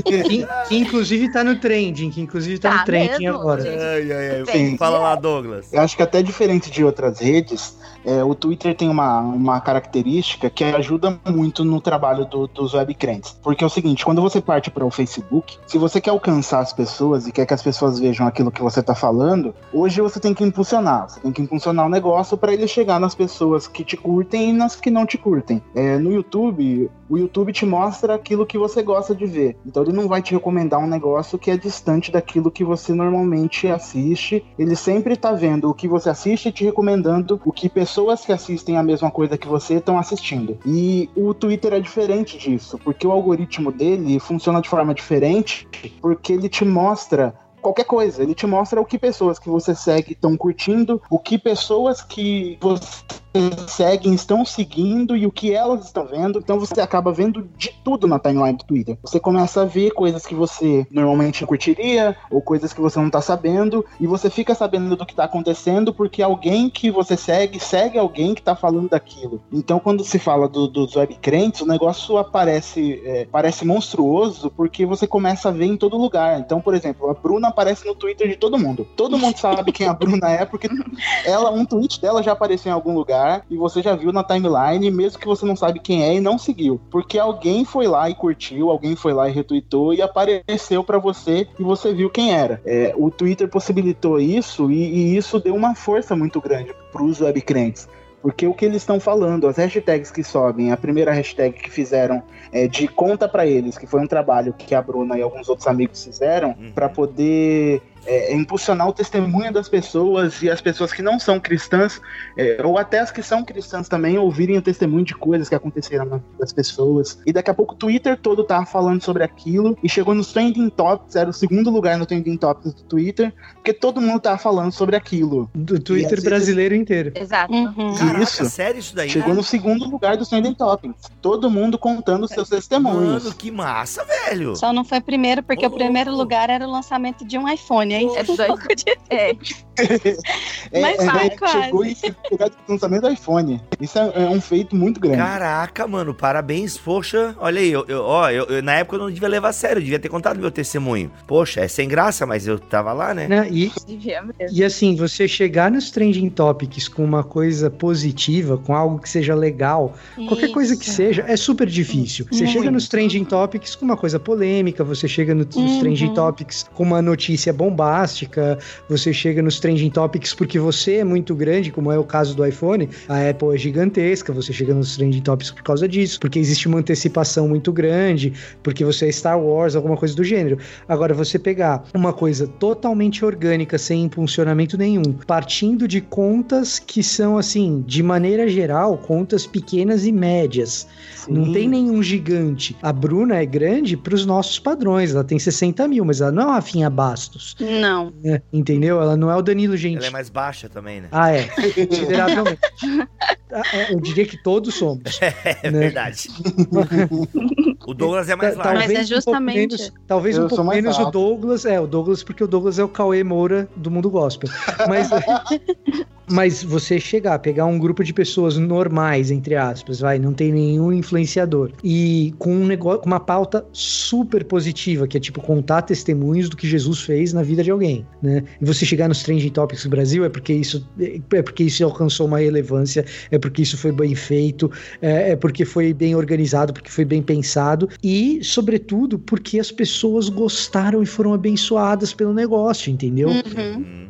que, que inclusive tá no trending, que inclusive tá, Tá no trending mesmo, agora. Ai, ai, ai. Sim. Fala lá, Douglas. Eu acho que até diferente de outras redes, é, o Twitter tem uma, uma característica que ajuda muito no trabalho do- dos webcrentes. Porque é o seguinte, quando você parte para o Facebook, se você quer alcançar as pessoas e quer que as pessoas vejam aquilo que você está falando, hoje você tem que impulsionar. Você tem que impulsionar o negócio para ele chegar nas pessoas que te curtem e nas que não te curtem. É, no YouTube, o YouTube te mostra aquilo que você gosta de ver. Então ele não vai te recomendar um negócio que é distante daquilo que você normalmente assiste. Ele sempre tá vendo o que você assiste e te recomendando o que pessoas que assistem a mesma coisa que você estão assistindo. E o Twitter é diferente disso, porque o algoritmo dele funciona de forma diferente, porque ele te mostra qualquer coisa. Ele te mostra o que pessoas que você segue estão curtindo, o que pessoas que você seguem estão seguindo e o que elas estão vendo. Então você acaba vendo de tudo na timeline do Twitter. Você começa a ver coisas que você normalmente curtiria ou coisas que você não tá sabendo e você fica sabendo do que tá acontecendo porque alguém que você segue segue alguém que tá falando daquilo. Então quando se fala do- dos webcrentes, o negócio aparece é, parece monstruoso porque você começa a ver em todo lugar. Então, por exemplo, a Bruna aparece no Twitter de todo mundo. Todo mundo sabe quem a Bruna é porque ela um tweet dela já apareceu em algum lugar e você já viu na timeline, mesmo que você não sabe quem é e não seguiu, porque alguém foi lá e curtiu, alguém foi lá e retweetou e apareceu pra você e você viu quem era. É, o Twitter possibilitou isso e, e isso deu uma força muito grande pros webcrentes. Porque o que eles estão falando, as hashtags que sobem, a primeira hashtag que fizeram é de conta pra eles, que foi um trabalho que a Bruna e alguns outros amigos fizeram Uhum. pra poder é, impulsionar o testemunho das pessoas e as pessoas que não são cristãs, é, ou até as que são cristãs também, ouvirem o testemunho de coisas que aconteceram na vida das pessoas. E daqui a pouco o Twitter todo tava falando sobre aquilo e chegou nos trending topics, era o segundo lugar no trending topics do Twitter, porque todo mundo tava falando sobre aquilo. Do Twitter vezes- brasileiro inteiro. Exato. Uhum. Caraca, Isso. sério isso daí? Chegou no segundo lugar dos trending topics. Todo mundo contando seus testemunhos. Mano, que massa, velho. Só não foi primeiro, porque Ô, o primeiro louco. lugar era o lançamento de um iPhone. Aí É é doido. pouco de... É. É, Mas é, vai, é, quase. chegou em lugar do lançamento do iPhone. Isso é, é um feito muito grande. Caraca, mano, parabéns, poxa. Olha aí, eu, eu- ó, eu, eu- na época eu não devia levar a sério, eu devia ter contado meu testemunho. Poxa, é sem graça, mas eu tava lá, né? Né? E. E assim, você chegar nos trending topics com uma coisa positiva, com algo que seja legal, qualquer coisa que Isso. seja, é super difícil. Você Muito. chega nos trending topics com uma coisa polêmica, você chega no- nos Uhum. trending topics com uma notícia bombástica, você chega nos trending topics porque você é muito grande, como é o caso do iPhone, a Apple é gigantesca, você chega nos trending topics por causa disso, porque existe uma antecipação muito grande, porque você é Star Wars, alguma coisa do gênero. Agora, você pegar uma coisa totalmente orgânica, sem impulsionamento nenhum, partindo de contas que são, assim, de maneira geral, contas pequenas e médias. Não Sim. tem nenhum gigante. A Bruna é grande para os nossos padrões, ela tem 60 mil, mas ela não é uma Rafinha Bastos, Não. né? entendeu? Ela não é o Danilo Ela Gentili. é mais baixa também, né? Ah, é. Consideravelmente. Ah, é, Eu diria que todos somos. (laughs) É né? verdade. o Douglas é mais largo. Mas é um pouco justamente- menos- talvez Eu um pouco menos o alto. Douglas. É, o Douglas, porque o Douglas é o Cauê Moura do mundo gospel. Mas, (laughs) mas você chegar, pegar um grupo de pessoas normais, entre aspas, vai, não tem nenhum influenciador, e com um negócio, uma pauta super positiva, que é tipo contar testemunhos do que Jesus fez na vida de alguém, né? E você chegar nos trending topics do Brasil é porque isso é porque isso alcançou uma relevância, é porque isso foi bem feito, é, é porque foi bem organizado, porque foi bem pensado e, sobretudo, porque as pessoas gostaram e foram abençoadas pelo negócio, entendeu? Uhum.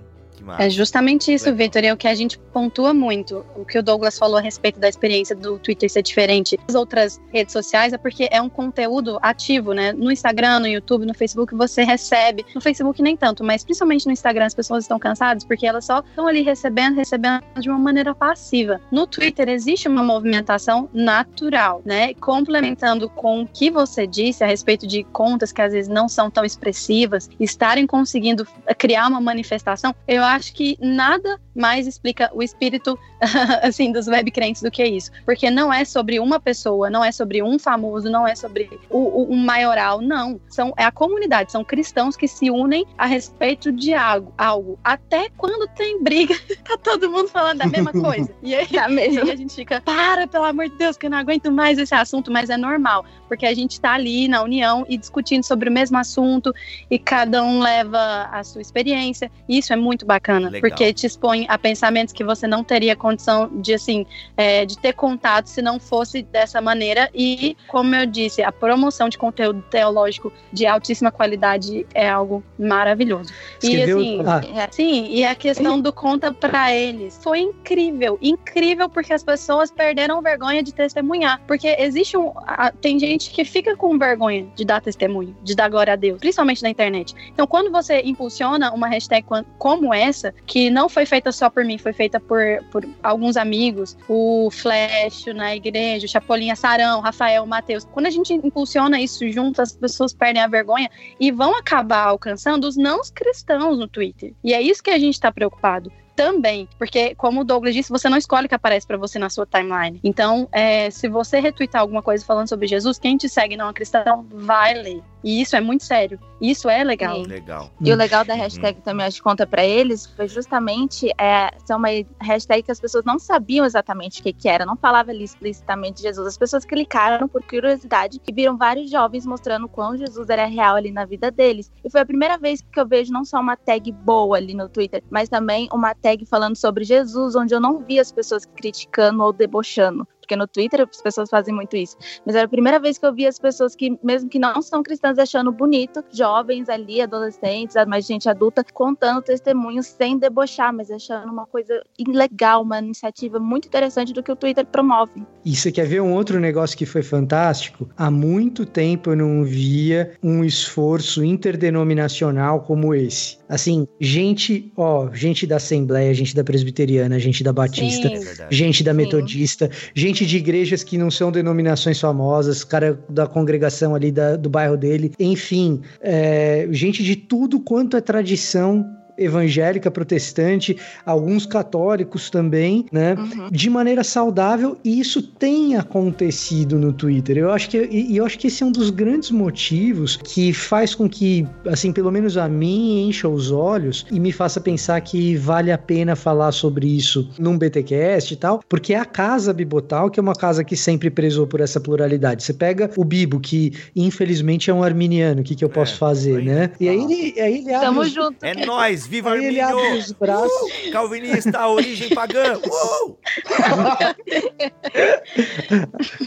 Massa. É justamente isso. Vitor, e é o que a gente pontua muito. O que o Douglas falou a respeito da experiência do Twitter ser diferente das outras redes sociais é porque é um conteúdo ativo, né? No Instagram, no YouTube, no Facebook, você recebe. No Facebook nem tanto, mas principalmente no Instagram as pessoas estão cansadas porque elas só estão ali recebendo, recebendo de uma maneira passiva. No Twitter existe uma movimentação natural, né? Complementando com o que você disse a respeito de contas que às vezes não são tão expressivas, estarem conseguindo criar uma manifestação, eu acho que nada mais explica o espírito (laughs) assim dos web crentes do que isso, porque não é sobre uma pessoa, não é sobre um famoso, não é sobre o, o, o maioral, não. São é a comunidade, são cristãos que se unem a respeito de algo, algo. Até quando tem briga, (laughs) tá todo mundo falando da mesma coisa. E aí, tá mesmo. E aí a gente fica, para, pelo amor de Deus, que eu não aguento mais esse assunto, mas é normal, porque a gente tá ali na união e discutindo sobre o mesmo assunto e cada um leva a sua experiência. E isso é muito bacana, Legal. porque te expõe a pensamentos que você não teria condição de assim, é, de ter contato se não fosse dessa maneira. E, como eu disse, a promoção de conteúdo teológico de altíssima qualidade é algo maravilhoso. Escreveu... E assim, ah. é, sim, e a questão do conta para eles foi incrível, incrível porque as pessoas perderam vergonha de testemunhar, porque existe um, a, tem gente que fica com vergonha de dar testemunho, de dar glória a Deus, principalmente na internet. Então, quando você impulsiona uma hashtag como essa, que não foi feita só por mim, foi feita por, por alguns amigos, o Flash na igreja, o Chapolin, a Sarão, Rafael, Matheus. Quando a gente impulsiona isso junto, as pessoas perdem a vergonha e vão acabar alcançando os não cristãos no Twitter. E é isso que a gente está preocupado também, porque como o Douglas disse, você não escolhe o que aparece para você na sua timeline. Então, é, se você retweetar alguma coisa falando sobre Jesus, quem te segue não é cristão, vai ler. E isso é muito sério. Isso é legal. Legal. E o legal da hashtag uhum. também, acho que conta para eles, foi justamente é, ser uma hashtag que as pessoas não sabiam exatamente o que, que era, não falava ali explicitamente Jesus. As pessoas clicaram por curiosidade e viram vários jovens mostrando quão Jesus era real ali na vida deles. E foi a primeira vez que eu vejo não só uma tag boa ali no Twitter, mas também uma tag falando sobre Jesus, onde eu não vi as pessoas criticando ou debochando porque no Twitter as pessoas fazem muito isso. Mas era a primeira vez que eu vi as pessoas que, mesmo que não são cristãs, achando bonito, jovens ali, adolescentes, mais gente adulta, contando testemunhos sem debochar, mas achando uma coisa legal, uma iniciativa muito interessante do que o Twitter promove. E você quer ver um outro negócio que foi fantástico? Há muito tempo eu não via um esforço interdenominacional como esse. Assim, gente, ó, gente da Assembleia, gente da Presbiteriana, gente da Batista, Sim, gente da Metodista, gente gente de igrejas que não são denominações famosas, cara da congregação ali da, do bairro dele, enfim, é, gente de tudo quanto é tradição evangélica, protestante, alguns católicos também, né? Uhum. De maneira saudável, e isso tem acontecido no Twitter. Eu acho que e, eu acho que esse é um dos grandes motivos que faz com que, assim, pelo menos a mim encha os olhos e me faça pensar que vale a pena falar sobre isso num BTcast e tal, porque é a casa Bibotal, que é uma casa que sempre prezou por essa pluralidade. Você pega o Bibo, que infelizmente é um arminiano, o que, que eu posso é, fazer, né? E aí ele, aí ele abre Tamo os... junto. É nós, viva Aí Arminio! Ele abre os braços. Uh, calvinista, origem pagã! Uh!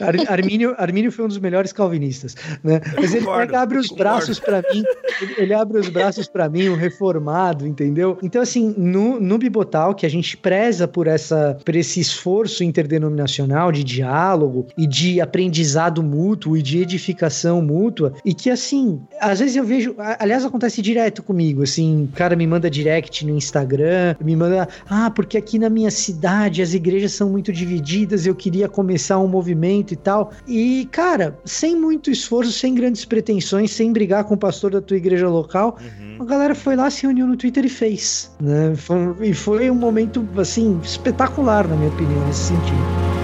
Ar, Armínio, Armínio foi um dos melhores calvinistas, né? Mas ele, concordo, ele abre os concordo. braços para mim, ele, ele, abre os braços para mim, um reformado, entendeu? Então, assim, no, no Bibotal, que a gente preza por, essa, por esse esforço interdenominacional de diálogo e de aprendizado mútuo e de edificação mútua, e que, assim, às vezes eu vejo, aliás, acontece direto comigo, assim, o cara me manda direct no Instagram, me manda, ah, porque aqui na minha cidade as igrejas são muito divididas, eu queria começar um movimento e tal. E, cara, sem muito esforço, sem grandes pretensões, sem brigar com o pastor da tua igreja local, uhum. a galera foi lá, se reuniu no Twitter e fez, né? Foi, e foi um momento, assim, espetacular, na minha opinião, nesse sentido.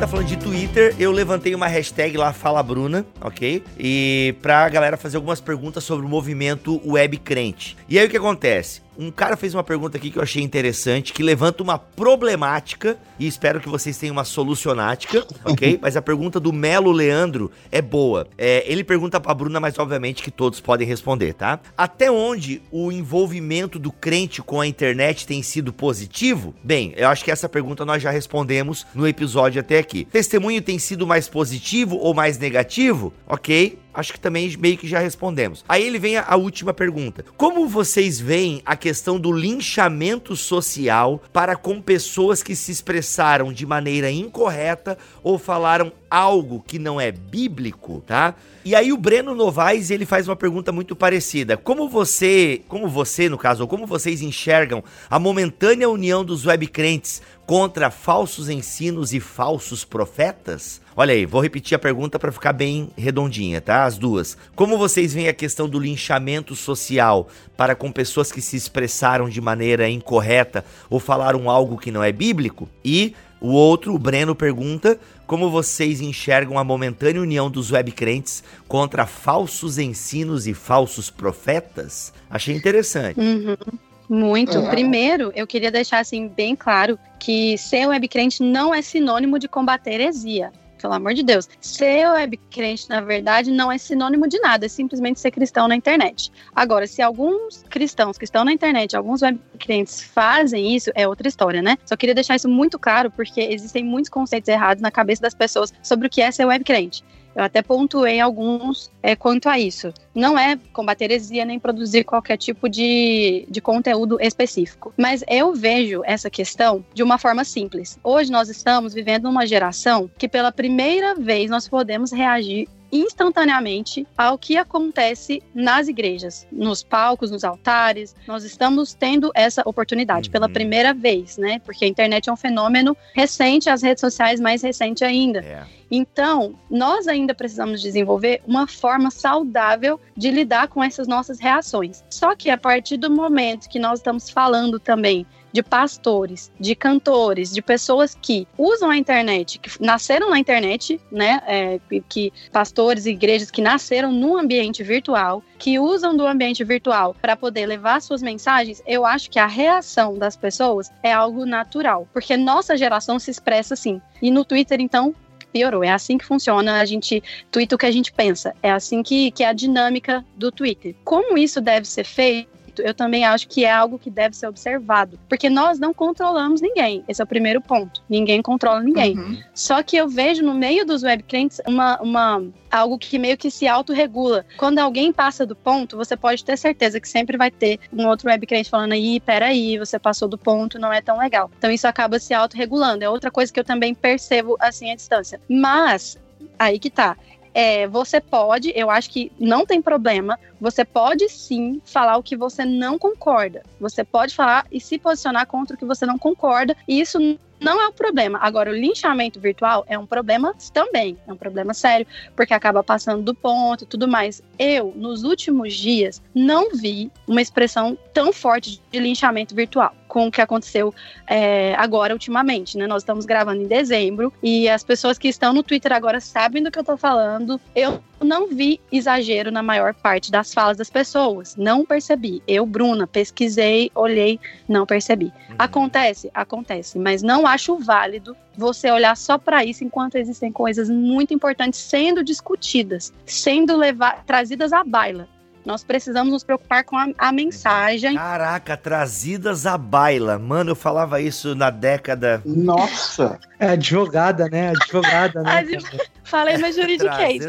Tá falando de Twitter, eu levantei uma hashtag lá, Fala Bruna, ok? E pra galera fazer algumas perguntas sobre o movimento web crente. E aí o que acontece? Um cara fez uma pergunta aqui que eu achei interessante, que levanta uma problemática, e espero que vocês tenham uma solucionática, (laughs) ok? Mas a pergunta do Melo Leandro é boa. É, ele pergunta pra Bruna, mas obviamente que todos podem responder, tá? Até onde o envolvimento do crente com a internet tem sido positivo? Bem, eu acho que essa pergunta nós já respondemos no episódio até aqui. Testemunho tem sido mais positivo ou mais negativo? Ok acho que também meio que já respondemos. Aí ele vem a, a, última pergunta. Como vocês veem a questão do linchamento social para com pessoas que se expressaram de maneira incorreta ou falaram algo que não é bíblico, tá? E aí o Breno Novaes, ele faz uma pergunta muito parecida. Como você, como você no caso, ou como vocês enxergam a momentânea união dos webcrentes contra falsos ensinos e falsos profetas? Olha aí, vou repetir a pergunta para ficar bem redondinha, tá? As duas. Como vocês veem a questão do linchamento social para com pessoas que se expressaram de maneira incorreta ou falaram algo que não é bíblico? E o outro, o Breno, pergunta como vocês enxergam a momentânea união dos webcrentes contra falsos ensinos e falsos profetas? Achei interessante. Uhum. Muito. É. Primeiro, eu queria deixar assim bem claro que ser webcrente não é sinônimo de combater heresia pelo amor de Deus. Ser webcrente, na verdade, não é sinônimo de nada, é simplesmente ser cristão na internet. Agora, se alguns cristãos que estão na internet, alguns webcrentes fazem isso, é outra história, né? Só queria deixar isso muito claro, porque existem muitos conceitos errados na cabeça das pessoas sobre o que é ser webcrente. Eu até pontuei alguns é, quanto a isso. Não é combater heresia nem produzir qualquer tipo de, de conteúdo específico. Mas eu vejo essa questão de uma forma simples. Hoje nós estamos vivendo uma geração que pela primeira vez nós podemos reagir instantaneamente ao que acontece nas igrejas, nos palcos, nos altares. Nós estamos tendo essa oportunidade uhum. pela primeira vez, né? Porque a internet é um fenômeno recente, as redes sociais mais recente ainda. É. Então, nós ainda precisamos desenvolver uma forma saudável de lidar com essas nossas reações. Só que a partir do momento que nós estamos falando também de pastores, de cantores, de pessoas que usam a internet, que nasceram na internet, né? É, que pastores e igrejas que nasceram no ambiente virtual, que usam do ambiente virtual para poder levar suas mensagens, eu acho que a reação das pessoas é algo natural, porque nossa geração se expressa assim. E no Twitter, então, piorou. É assim que funciona, a gente twitta o que a gente pensa. É assim que, que é a dinâmica do Twitter. Como isso deve ser feito? Eu também acho que é algo que deve ser observado. Porque nós não controlamos ninguém. Esse é o primeiro ponto. Ninguém controla ninguém. Uhum. Só que eu vejo no meio dos webcrentes uma, uma algo que meio que se autorregula. Quando alguém passa do ponto, você pode ter certeza que sempre vai ter um outro webcrente falando aí, peraí, você passou do ponto, não é tão legal. Então isso acaba se autorregulando. É outra coisa que eu também percebo assim à distância. Mas aí que tá é, você pode, eu acho que não tem problema, você pode sim falar o que você não concorda. Você pode falar e se posicionar contra o que você não concorda, e isso não é um problema. Agora, o linchamento virtual é um problema também, é um problema sério, porque acaba passando do ponto e tudo mais. Eu, nos últimos dias, não vi uma expressão tão forte de linchamento virtual com o que aconteceu é, agora, ultimamente, né? Nós estamos gravando em dezembro e as pessoas que estão no Twitter agora sabem do que eu tô falando. Eu não vi exagero na maior parte das falas das pessoas. Não percebi. Eu, Bruna, pesquisei, olhei, não percebi. Uhum. Acontece? Acontece. Mas não acho válido você olhar só para isso enquanto existem coisas muito importantes sendo discutidas, sendo levar, trazidas à baila. Nós precisamos nos preocupar com a, a, mensagem. Caraca, trazidas à baila. Mano, eu falava isso na década. Nossa! É advogada, né? Advogada, né? Falei no juridiquês.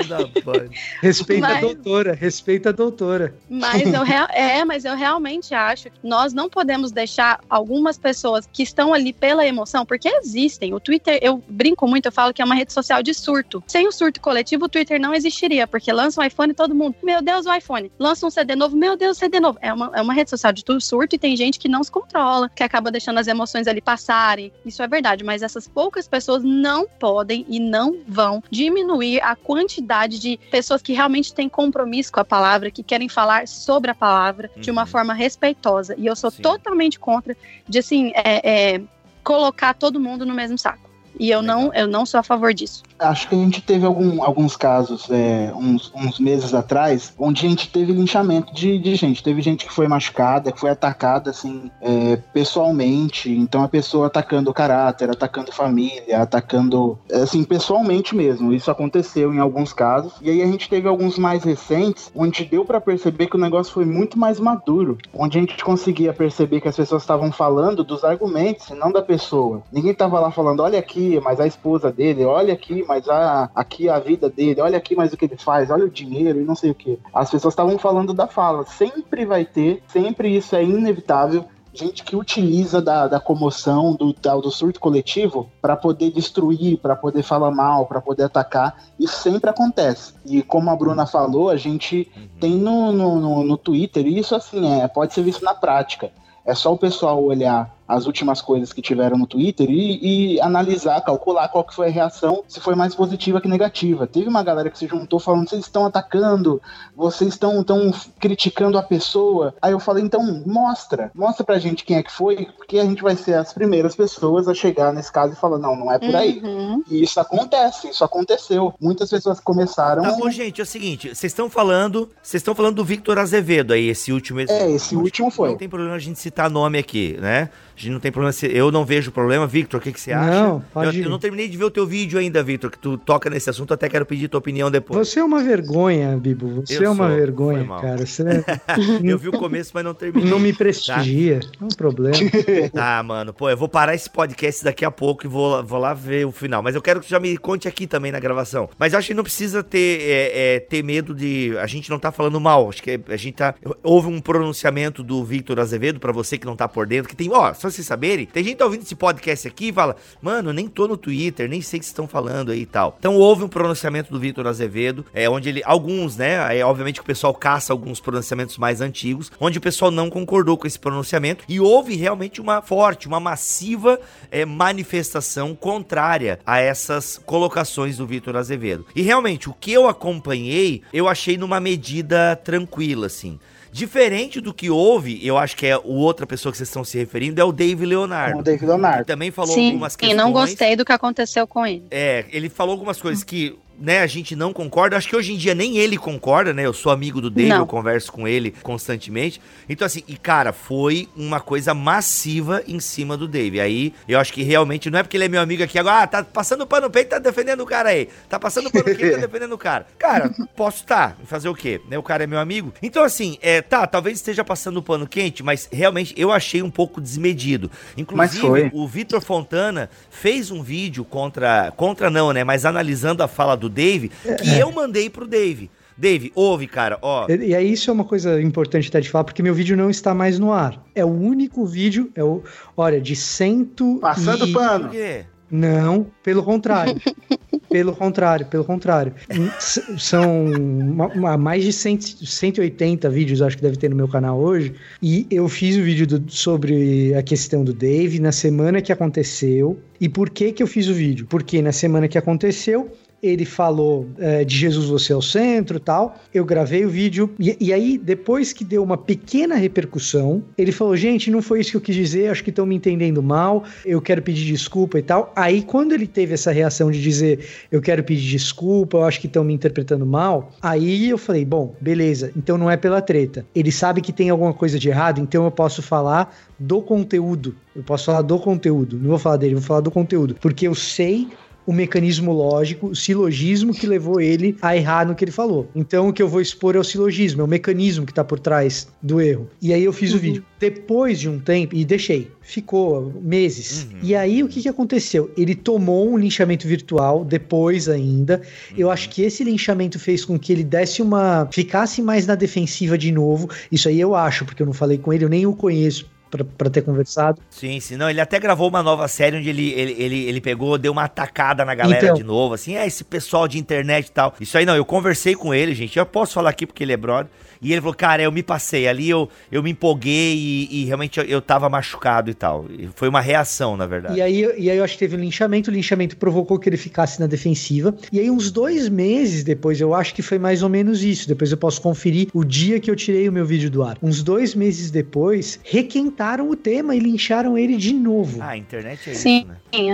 respeita mas, a doutora, respeita a doutora. Mas eu é, mas eu realmente acho que nós não podemos deixar algumas pessoas que estão ali pela emoção, porque existem. O Twitter, eu brinco muito, eu falo que é uma rede social de surto. Sem o surto coletivo, o Twitter não existiria, porque lança um iPhone e todo mundo, meu Deus, o iPhone. Lança um CD novo, meu Deus, CD novo. É uma, é uma rede social de tudo surto e tem gente que não se controla, que acaba deixando as emoções ali passarem. Isso é verdade, mas essas poucas pessoas não podem e não vão diminuir diminuir a quantidade de pessoas que realmente têm compromisso com a palavra, que querem falar sobre a palavra uhum. de uma uhum. forma respeitosa. E eu sou Sim. totalmente contra de assim é, é, colocar todo mundo no mesmo saco. E eu não, eu não sou a favor disso. Acho que a gente teve algum, alguns casos, é, uns, uns meses atrás, onde a gente teve linchamento de, de gente. Teve gente que foi machucada, que foi atacada, assim, é, pessoalmente. Então a pessoa atacando o caráter, atacando família, atacando, assim, pessoalmente mesmo. Isso aconteceu em alguns casos. E aí a gente teve alguns mais recentes, onde deu para perceber que o negócio foi muito mais maduro. Onde a gente conseguia perceber que as pessoas estavam falando dos argumentos, e não da pessoa. Ninguém tava lá falando, olha aqui, mas a esposa dele, olha aqui, mas a, aqui a vida dele, olha aqui mais o que ele faz, olha o dinheiro e não sei o que. As pessoas estavam falando da fala. Sempre vai ter, sempre isso é inevitável gente que utiliza da, da comoção, do, da, do surto coletivo, para poder destruir, para poder falar mal, para poder atacar. Isso sempre acontece. E como a Bruna falou, a gente uhum. tem no, no, no, no Twitter, isso assim, é, pode ser visto na prática. É só o pessoal olhar as últimas coisas que tiveram no Twitter e, e, analisar, calcular qual que foi a reação, se foi mais positiva que negativa. Teve uma galera que se juntou falando, vocês estão atacando, vocês estão estão criticando a pessoa. Aí eu falei, então mostra, mostra pra gente quem é que foi, porque a gente vai ser as primeiras pessoas a chegar nesse caso e falar, não, não é por aí. Uhum. E isso acontece, isso aconteceu. Muitas pessoas começaram... Tá bom, gente, é o seguinte, vocês estão falando, vocês estão falando do Victor Azevedo aí, esse último... É, esse último foi. Não tem problema a gente citar nome aqui, né? Gente não tem problema. Eu não vejo problema. Victor, o que, que você acha? Não, pode eu, eu não terminei de ver o teu vídeo ainda, Victor, que tu toca nesse assunto. Até quero pedir tua opinião depois. Você é uma vergonha, Bibo. Você eu é uma sou, vergonha, cara. Você... (laughs) É- eu vi o começo, mas não terminei. Não me prestigia. Tá? É um problema. tá, (laughs) mano. Pô, eu vou parar esse podcast daqui a pouco e vou, vou lá ver o final. Mas eu quero que tu já me conte aqui também na gravação. Mas acho que não precisa ter, é, é, ter medo de. A gente não tá falando mal. Acho que a gente tá. Houve um pronunciamento do Victor Azevedo, para você que não tá por dentro, que tem. Ó, só vocês saberem, tem gente gente tá ouvindo esse podcast aqui e fala, mano, nem tô no Twitter, nem sei o que estão falando aí e tal. Então houve um pronunciamento do Vitor Azevedo, é onde ele, alguns, né, aí obviamente que o pessoal caça alguns pronunciamentos mais antigos, onde o pessoal não concordou com esse pronunciamento e houve realmente uma forte, uma massiva é, manifestação contrária a essas colocações do Vitor Azevedo. E realmente, o que eu acompanhei, eu achei numa medida tranquila, assim. Diferente do que houve, eu acho que é o outra pessoa que vocês estão se referindo, é o Dave Leonardo. O Dave Leonardo. também falou Sim, algumas questões. E não gostei do que aconteceu com ele. É, ele falou algumas coisas que né, a gente não concorda. Acho que hoje em dia nem ele concorda, né? Eu sou amigo do Dave, não. eu converso com ele constantemente. Então, assim, e cara, foi uma coisa massiva em cima do Dave. Aí eu acho que realmente não é porque ele é meu amigo aqui agora, ah, tá passando pano no peito, tá defendendo o cara aí. Tá passando pano no peito, tá (laughs) defendendo o cara. Cara, posso tá, fazer o quê? Né, o cara é meu amigo. Então, assim, é, tá, talvez esteja passando pano quente, mas realmente eu achei um pouco desmedido. Inclusive, o Vitor Fontana fez um vídeo contra. Contra não, né? Mas analisando a fala do Dave, que é. eu mandei pro Dave. Dave, ouve, cara, ó. E, e aí isso é uma coisa importante até de falar, porque meu vídeo não está mais no ar. É o único vídeo, é o, olha, de cento Passando e... pano. Por quê? Não, pelo contrário. (laughs) pelo contrário, pelo contrário. São mais de 100, 180 vídeos, acho que deve ter no meu canal hoje. E eu fiz o vídeo do, sobre a questão do Dave na semana que aconteceu. E por que que eu fiz o vídeo? Porque na semana que aconteceu, ele falou é, de Jesus você é o centro tal. Eu gravei o vídeo e, e, aí, depois que deu uma pequena repercussão, ele falou: gente, não foi isso que eu quis dizer, acho que estão me entendendo mal, eu quero pedir desculpa e tal. Aí, quando ele teve essa reação de dizer eu quero pedir desculpa, eu acho que estão me interpretando mal, aí eu falei: bom, beleza, então não é pela treta. Ele sabe que tem alguma coisa de errado, então eu posso falar do conteúdo. Eu posso falar do conteúdo. Não vou falar dele, vou falar do conteúdo. Porque eu sei o mecanismo lógico, o silogismo que levou ele a errar no que ele falou. Então o que eu vou expor é o silogismo, é o mecanismo que está por trás do erro. E aí eu fiz uhum. o vídeo. Depois de um tempo, e deixei, ficou meses. Uhum. E aí o que, que aconteceu? Ele tomou um linchamento virtual depois ainda. Uhum. Eu acho que esse linchamento fez com que ele desse uma. ficasse mais na defensiva de novo. Isso aí eu acho, porque eu não falei com ele, eu nem o conheço para ter conversado. Sim, sim. Não, ele até gravou uma nova série onde ele, ele, ele, ele pegou, deu uma atacada na galera então, de novo, assim, é esse pessoal de internet e tal. Isso aí não, eu conversei com ele, gente. Eu posso falar aqui porque ele é brother. E ele falou, cara, eu me passei. Ali eu, eu me empolguei e, e realmente eu, eu tava machucado e tal. E foi uma reação, na verdade. E aí, e aí eu acho que teve um linchamento. O linchamento provocou que ele ficasse na defensiva. E aí, uns dois meses depois, eu acho que foi mais ou menos isso. Depois eu posso conferir o dia que eu tirei o meu vídeo do ar. Uns dois meses depois, requentaram o tema e lincharam ele de novo. Ah, a internet é Sim. isso,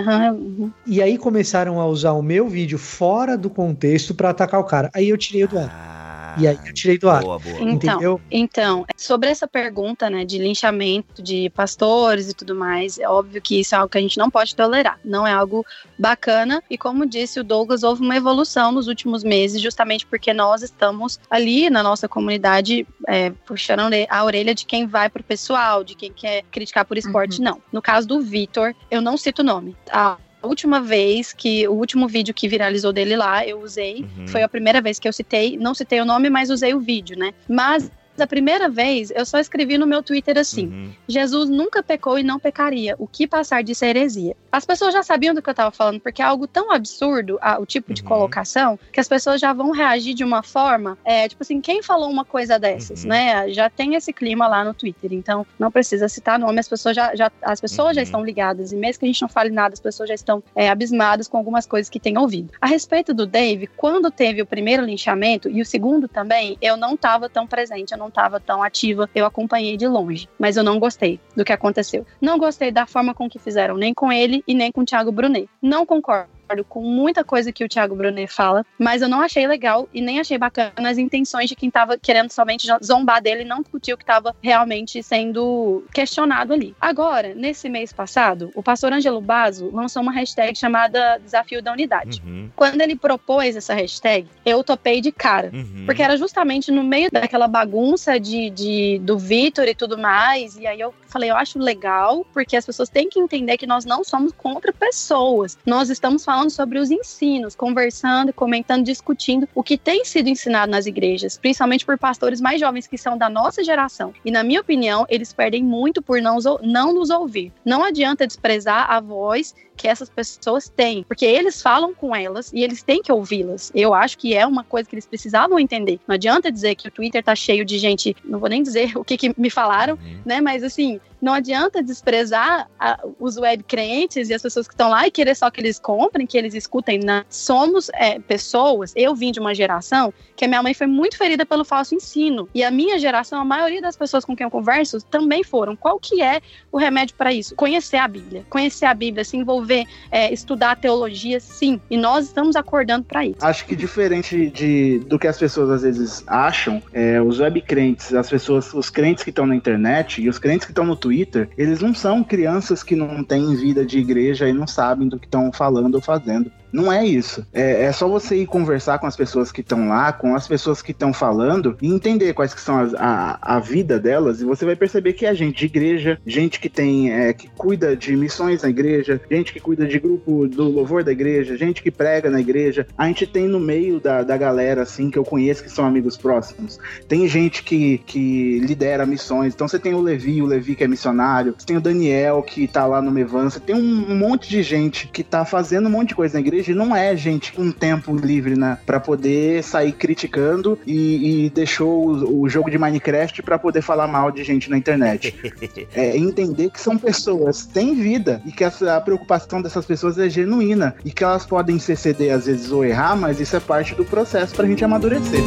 né? Uhum. E aí começaram a usar o meu vídeo fora do contexto para atacar o cara. Aí eu tirei do ar. Ah. E aí eu tirei do ar. Boa, boa. Então, Entendeu? Então, sobre essa pergunta, né, de linchamento de pastores e tudo mais, é óbvio que isso é algo que a gente não pode tolerar. Não é algo bacana. E como disse o Douglas, houve uma evolução nos últimos meses, justamente porque nós estamos ali na nossa comunidade é, puxando a orelha de quem vai pro pessoal, de quem quer criticar por esporte, uhum. não. No caso do Vitor, eu não cito o nome. A última vez que o último vídeo que viralizou dele lá, eu usei. Uhum. Foi a primeira vez que eu citei, não citei o nome, mas usei o vídeo, né? Mas a primeira vez, eu só escrevi no meu Twitter assim: uhum. Jesus nunca pecou e não pecaria. O que passar disso é heresia. As pessoas já sabiam do que eu estava falando, porque é algo tão absurdo, a, o tipo de uhum. colocação, que as pessoas já vão reagir de uma forma, é, tipo assim, quem falou uma coisa dessas, uhum. né? Já tem esse clima lá no Twitter, então não precisa citar nome, as pessoas já, já as pessoas já uhum. estão ligadas, e mesmo que a gente não fale nada, as pessoas já estão é, abismadas com algumas coisas que têm ouvido. A respeito do Dave, quando teve o primeiro linchamento e o segundo também, eu não estava tão presente, eu não estava tão ativa, eu acompanhei de longe, mas eu não gostei do que aconteceu. Não gostei da forma com que fizeram, nem com ele e nem com o Thiago Brunet. Não concordo com muita coisa que o Thiago Brunet fala, mas eu não achei legal e nem achei bacana as intenções de quem estava querendo somente zombar dele e não discutir o que estava realmente sendo questionado ali. Agora, nesse mês passado, o pastor Angelo Basso lançou uma hashtag chamada Desafio da Unidade. Uhum. Quando ele propôs essa hashtag, eu topei de cara, uhum. porque era justamente no meio daquela bagunça de, de do Vitor e tudo mais, e aí eu falei, eu acho legal, porque as pessoas têm que entender que nós não somos contra pessoas, nós estamos falando falando sobre os ensinos, conversando, comentando, discutindo o que tem sido ensinado nas igrejas, principalmente por pastores mais jovens que são da nossa geração. E na minha opinião, eles perdem muito por não, não nos ouvir. Não adianta desprezar a voz que essas pessoas têm, porque eles falam com elas e eles têm que ouvi-las. Eu acho que é uma coisa que eles precisavam entender. Não adianta dizer que o Twitter tá cheio de gente, não vou nem dizer o que, que me falaram, uhum. né? Mas assim, não adianta desprezar a, os web crentes e as pessoas que estão lá e querer só que eles comprem, que eles escutem. Não. Somos é, pessoas, eu vim de uma geração que a minha mãe foi muito ferida pelo falso ensino. E a minha geração, a maioria das pessoas com quem eu converso também foram. Qual que é o remédio para isso? Conhecer a Bíblia. Conhecer a Bíblia, se envolver, é, estudar teologia, sim. E nós estamos acordando para isso. Acho que diferente de, do que as pessoas às vezes acham, é, os web crentes, as pessoas, os crentes que estão na internet e os crentes que estão no Twitter, eles não são crianças que não têm vida de igreja e não sabem do que estão falando ou fazendo. Não é isso. É, é só você ir conversar com as pessoas que estão lá, com as pessoas que estão falando e entender quais que são as, a, a vida delas e você vai perceber que é gente de igreja, gente que tem é, que cuida de missões na igreja, gente que cuida de grupo do louvor da igreja, gente que prega na igreja. A gente tem no meio da, da galera assim que eu conheço que são amigos próximos. Tem gente que, que lidera missões. Então você tem o Levi, o Levi que é missionário, você tem o Daniel que tá lá no Mevan, você tem um, monte de gente que tá fazendo um monte de coisa na igreja não é gente com tempo livre, né? Pra poder sair criticando e, e deixou o, o, jogo de Minecraft para poder falar mal de gente na internet. (laughs) é entender que são pessoas, têm vida e que a preocupação dessas pessoas é genuína e que elas podem se ceder às vezes ou errar, mas isso é parte do processo pra gente amadurecer.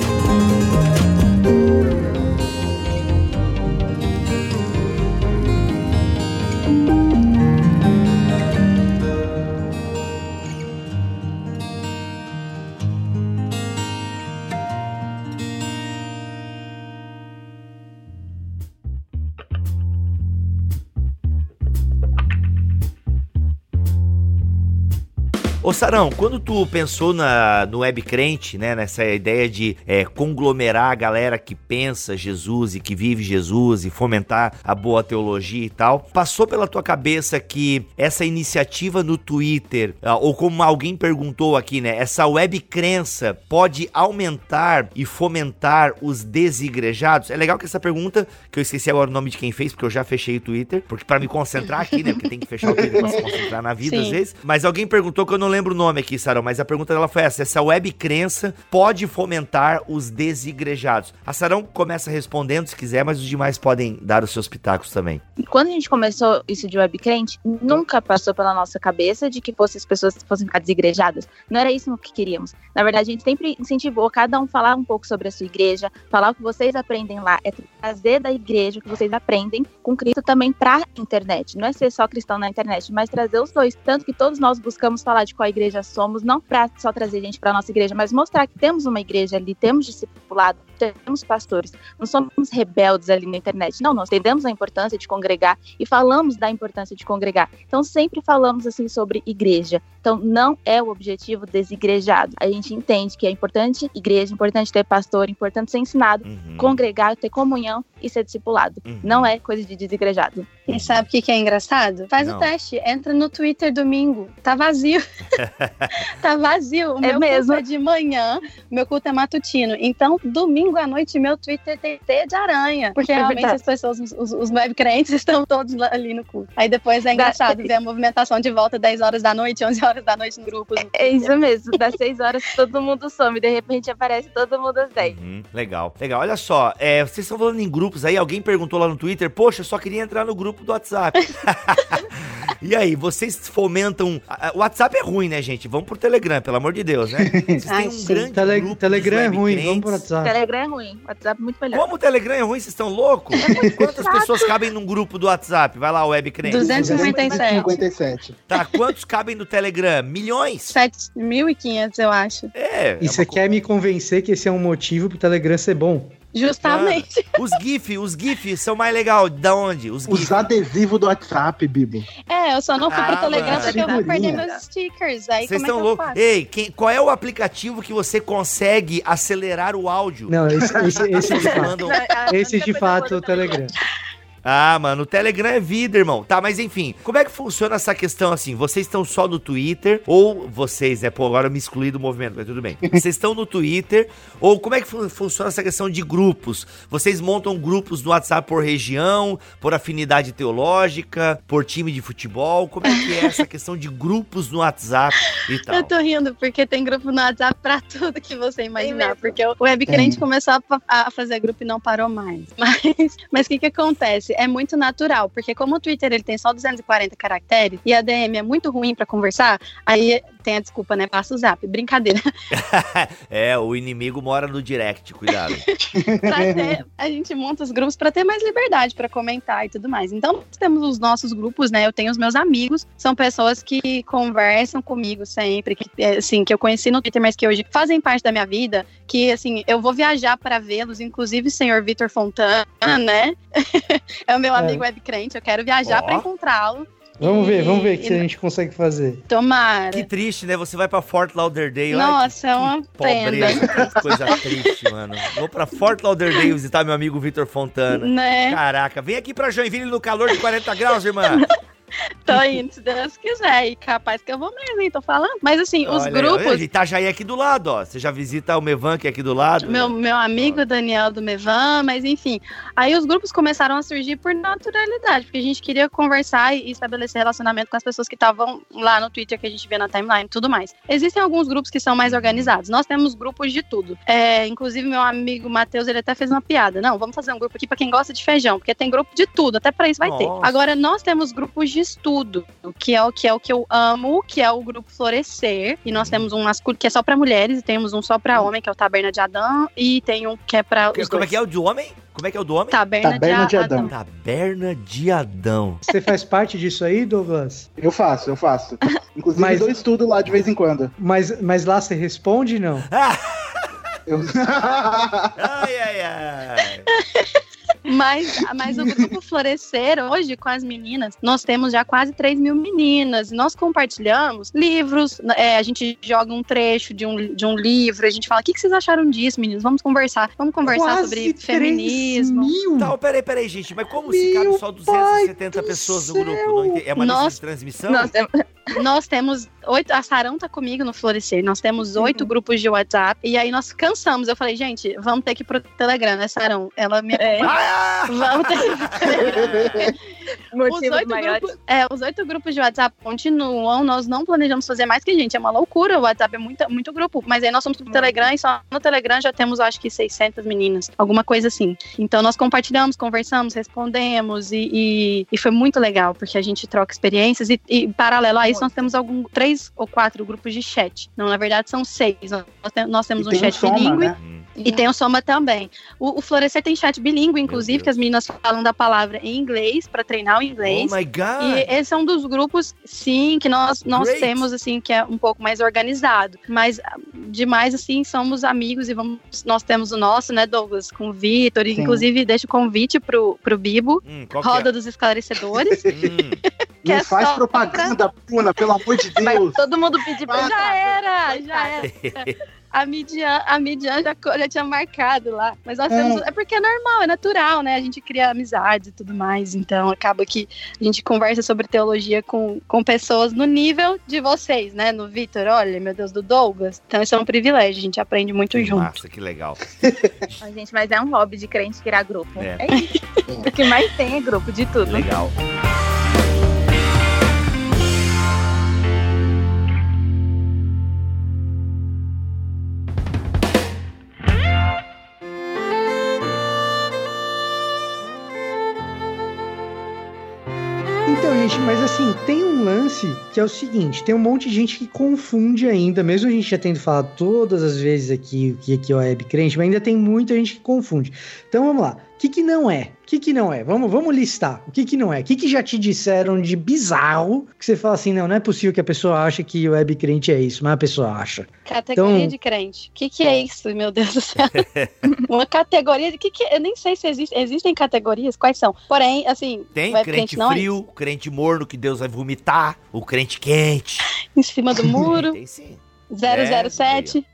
Ô Sarão, quando tu pensou na, no web crente, né, nessa ideia de é, conglomerar a galera que pensa Jesus e que vive Jesus e fomentar a boa teologia e tal, passou pela tua cabeça que essa iniciativa no Twitter, ah, ou como alguém perguntou aqui, né, essa web crença pode aumentar e fomentar os desigrejados? É legal que essa pergunta, que eu esqueci agora o nome de quem fez, porque eu já fechei o Twitter, porque para me concentrar aqui, né, porque tem que fechar o Twitter pra se concentrar na vida Sim. às vezes, mas alguém perguntou que eu não lembro o nome aqui, Sarão, mas a pergunta dela foi essa: essa web crença pode fomentar os desigrejados? A Sarão começa respondendo se quiser, mas os demais podem dar os seus pitacos também. Quando a gente começou isso de web crente, nunca passou pela nossa cabeça de que fosse as pessoas fossem ficar desigrejadas. Não era isso que queríamos. Na verdade, a gente sempre incentivou cada um falar um pouco sobre a sua igreja, falar o que vocês aprendem lá, é trazer da igreja o que vocês aprendem com Cristo também para internet. Não é ser só cristão na internet, mas trazer os dois. Tanto que todos nós buscamos falar de qual igreja somos, não para só trazer gente para nossa igreja, mas mostrar que temos uma igreja ali, temos discipulado, temos pastores, não somos rebeldes ali na internet. Não, nós entendemos a importância de congregar e falamos da importância de congregar. Então sempre falamos assim sobre igreja. Então não é o objetivo desigrejado. A gente entende que é importante igreja, importante ter pastor, importante ser ensinado, uhum. congregar, ter comunhão, e ser discipulado. Uhum. Não é coisa de desigrejado. E sabe o que, que é engraçado? Faz Não. o teste, entra no Twitter domingo. Tá vazio. (laughs) tá vazio. O É meu mesmo? culto é de manhã, meu culto é matutino. Então, domingo à noite, meu Twitter tem teia de aranha. Porque É realmente verdade. as pessoas, os, os, web crentes (laughs) estão todos ali no culto. Aí depois é engraçado ver a movimentação de volta 10 horas da noite, 11 horas da noite no grupo. É isso mesmo. Das seis horas todo mundo some. De repente aparece todo mundo às 10. Uhum, legal, legal. Olha só, é, vocês estão falando em grupos aí, alguém perguntou lá no Twitter, poxa, eu só queria entrar no grupo do WhatsApp. (laughs) e aí, vocês fomentam. O WhatsApp é ruim, né, gente? Vamos pro Telegram, pelo amor de Deus, né? (laughs) Vocês Ai, têm um sim. grande Tele- grupo Telegram é ruim, vamos pro. WhatsApp. Telegram é ruim. WhatsApp é muito melhor. Como o Telegram é ruim, vocês estão loucos? Quantas pessoas cabem num grupo do WhatsApp? Vai lá, web crente. 257. 57. Tá, quantos cabem no Telegram? Milhões? 7.500, eu acho. É. E é você uma quer me convencer que esse é um motivo pro Telegram ser bom? Justamente. Os GIF, os GIF são mais legal. Da onde? Os GIF. Os adesivos do WhatsApp, Bibo. É, eu só não fui Ah, pro Telegram mano. porque eu vou perder meus stickers. Aí Vocês é estão eu loucos. Ei, quem- qual é o aplicativo que você consegue acelerar o áudio? Não, esse, esse, esse de fato. Esse de fato é o Telegram. Ah, mano, o Telegram é vida, irmão. Tá, mas enfim, como é que funciona essa questão assim? Vocês estão só no Twitter, ou vocês, né? Pô, agora eu me excluí do movimento, mas tudo bem. (laughs) Vocês estão no Twitter, ou como é que fun- funciona essa questão de grupos? Vocês montam grupos no WhatsApp por região, por afinidade teológica, por time de futebol? Como é que é essa (laughs) questão de grupos no WhatsApp e tal? Eu tô rindo porque tem grupo no WhatsApp pra tudo que você imaginar. Porque o web crente começou a, a fazer grupo e não parou mais. (laughs) Mas mas o que que acontece? É muito natural, porque como o Twitter ele tem só 240 caracteres e a DM é muito ruim pra conversar, aí tem a desculpa, né? Passa o zap. Brincadeira. (laughs) (laughs) é, o inimigo mora no direct, cuidado. (laughs) Pra ter- a gente monta os grupos pra ter mais liberdade pra comentar e tudo mais. Então, nós temos os nossos grupos, né? Eu tenho os meus amigos, são pessoas que conversam comigo sempre, que é, assim, que eu conheci no Twitter, mas que hoje fazem parte da minha vida, que assim, eu vou viajar pra vê-los, inclusive o senhor Vitor Fontana, né? é o meu amigo web crente, eu quero viajar Ó. pra encontrá-lo. Vamos ver, vamos ver o E- que a gente consegue fazer. Tomara. Que triste, né? Você vai pra Fort Lauderdale. ai, Nossa, é uma pena. Pobreza, que coisa triste, mano. Vou pra Fort Lauderdale visitar meu amigo Vitor Fontana. Né? Caraca, vem aqui pra Joinville no calor de 40 graus, irmã. (laughs) Tô indo, se Deus quiser. E capaz que eu vou mesmo, hein? Tô falando. Mas assim, os Olha aí, grupos. olha, Itajaí é aqui do lado, ó. Você já visita o Mevan, que é aqui do lado. Meu, meu amigo Daniel do Mevan, mas enfim. Aí os grupos começaram a surgir por naturalidade, porque a gente queria conversar e estabelecer relacionamento com as pessoas que estavam lá no Twitter, que a gente vê na timeline e tudo mais. Existem alguns grupos que são mais organizados. Nós temos grupos de tudo. É, inclusive, meu amigo Matheus, ele até fez uma piada. Não, vamos fazer um grupo aqui pra quem gosta de feijão, porque tem grupo de tudo, até pra isso vai ter. Nossa. Agora, nós temos grupos de estudo, que é o que é o que eu amo, que é o grupo Florescer, e nós temos um masculino que é só pra mulheres, e temos um só pra homem, que é o Taberna de Adão, e tem um que é os Como é dois. que é o do homem? Como é que é o do homem? Taberna, Taberna de, de Adão. Adão. Taberna de Adão. Você faz parte disso aí, Douglas? Eu faço, eu faço. Inclusive, Mas- eu estudo lá de vez em quando. Mas, mas lá você responde, não? Eu... (laughs) Ai, ai, ai. Mas, mas o grupo Florescer, hoje, com as meninas, nós temos já quase 3 mil meninas. Nós compartilhamos livros, é, a gente joga um trecho de um, de um livro, a gente fala, o que, que vocês acharam disso, meninos? Vamos conversar. Vamos conversar Quase sobre 3 feminismo. mil? Tá, peraí, peraí, gente. Mas como se cabe Meu só pai 270 do pessoas no grupo? Não. É uma lista Nossa. de transmissão? Nós temos- Nós temos oito. A Sarão tá comigo no Florescer. Nós temos oito grupos de WhatsApp. E aí nós cansamos. Eu falei, gente, vamos ter que ir pro Telegram, né, Sarão? Ela me. É. Ah! Vamos ter. (laughs) Os oito, maiores. grupos, é, os oito grupos de WhatsApp continuam. Nós não planejamos fazer mais que gente. É uma loucura. O WhatsApp é muito, muito grupo. Mas aí nós somos pro Telegram e só no Telegram já temos, acho que, 600 meninas. Alguma coisa assim. Então nós compartilhamos, conversamos, respondemos. E, e, e foi muito legal, porque a gente troca experiências. E, e paralelo a isso, nós temos algum, três ou quatro grupos de chat. Não, na verdade, são seis. Nós, te- nós temos E um tem chat o Soma, bilíngue. né? E tem o Soma também. O, o Florescer tem chat bilíngue, inclusive, que as meninas falam da palavra em inglês para treinar o inglês. Oh my God! E esse é um dos grupos, sim, que nós, nós Great. temos, assim, que é um pouco mais organizado. Mas, demais, assim, somos amigos e vamos, nós temos o nosso, né, Douglas, com o Vitor. Inclusive, deixo o convite pro, pro Bibo, Hum, Roda dos Esclarecedores. (laughs) (laughs) é? Hum. que Não é faz só propaganda, Bruna, pelo amor de Vai Deus. todo mundo pedir pra já era, já era. (laughs) A Midian, a Midian já, já tinha marcado lá. Mas nós temos. É porque é normal, é natural, né? A gente cria amizades e tudo mais. Então acaba que a gente conversa sobre teologia com, com pessoas no nível de vocês, né? No Vitor, olha, meu Deus, do Douglas. Então isso é um privilégio, a gente aprende muito Que junto. massa, que legal. (laughs) Ai, gente, mas é um hobby de crente criar grupo. É. É, isso. (laughs) O que mais tem é grupo de tudo. Legal. Gente, mas assim, tem um lance que é o seguinte: tem um monte de gente que confunde ainda, mesmo a gente já tendo falado todas as vezes aqui o que é o web crente, mas ainda tem muita gente que confunde. Então vamos lá. O que, que não é? O que, que não é? Vamos, vamos listar. O que, que não é? O que, que já te disseram de bizarro que você fala assim: não, não é possível que a pessoa ache que o web crente é isso, mas a pessoa acha. Categoria Então- de crente. O que, que é isso, meu Deus do céu? (laughs) Uma categoria de. Que que, eu nem sei se existe, existem categorias, quais são. Porém, assim, Tem web crente não é frio, o crente morno que Deus vai vomitar, o crente quente. em cima do muro, (laughs) Tem sim. 007.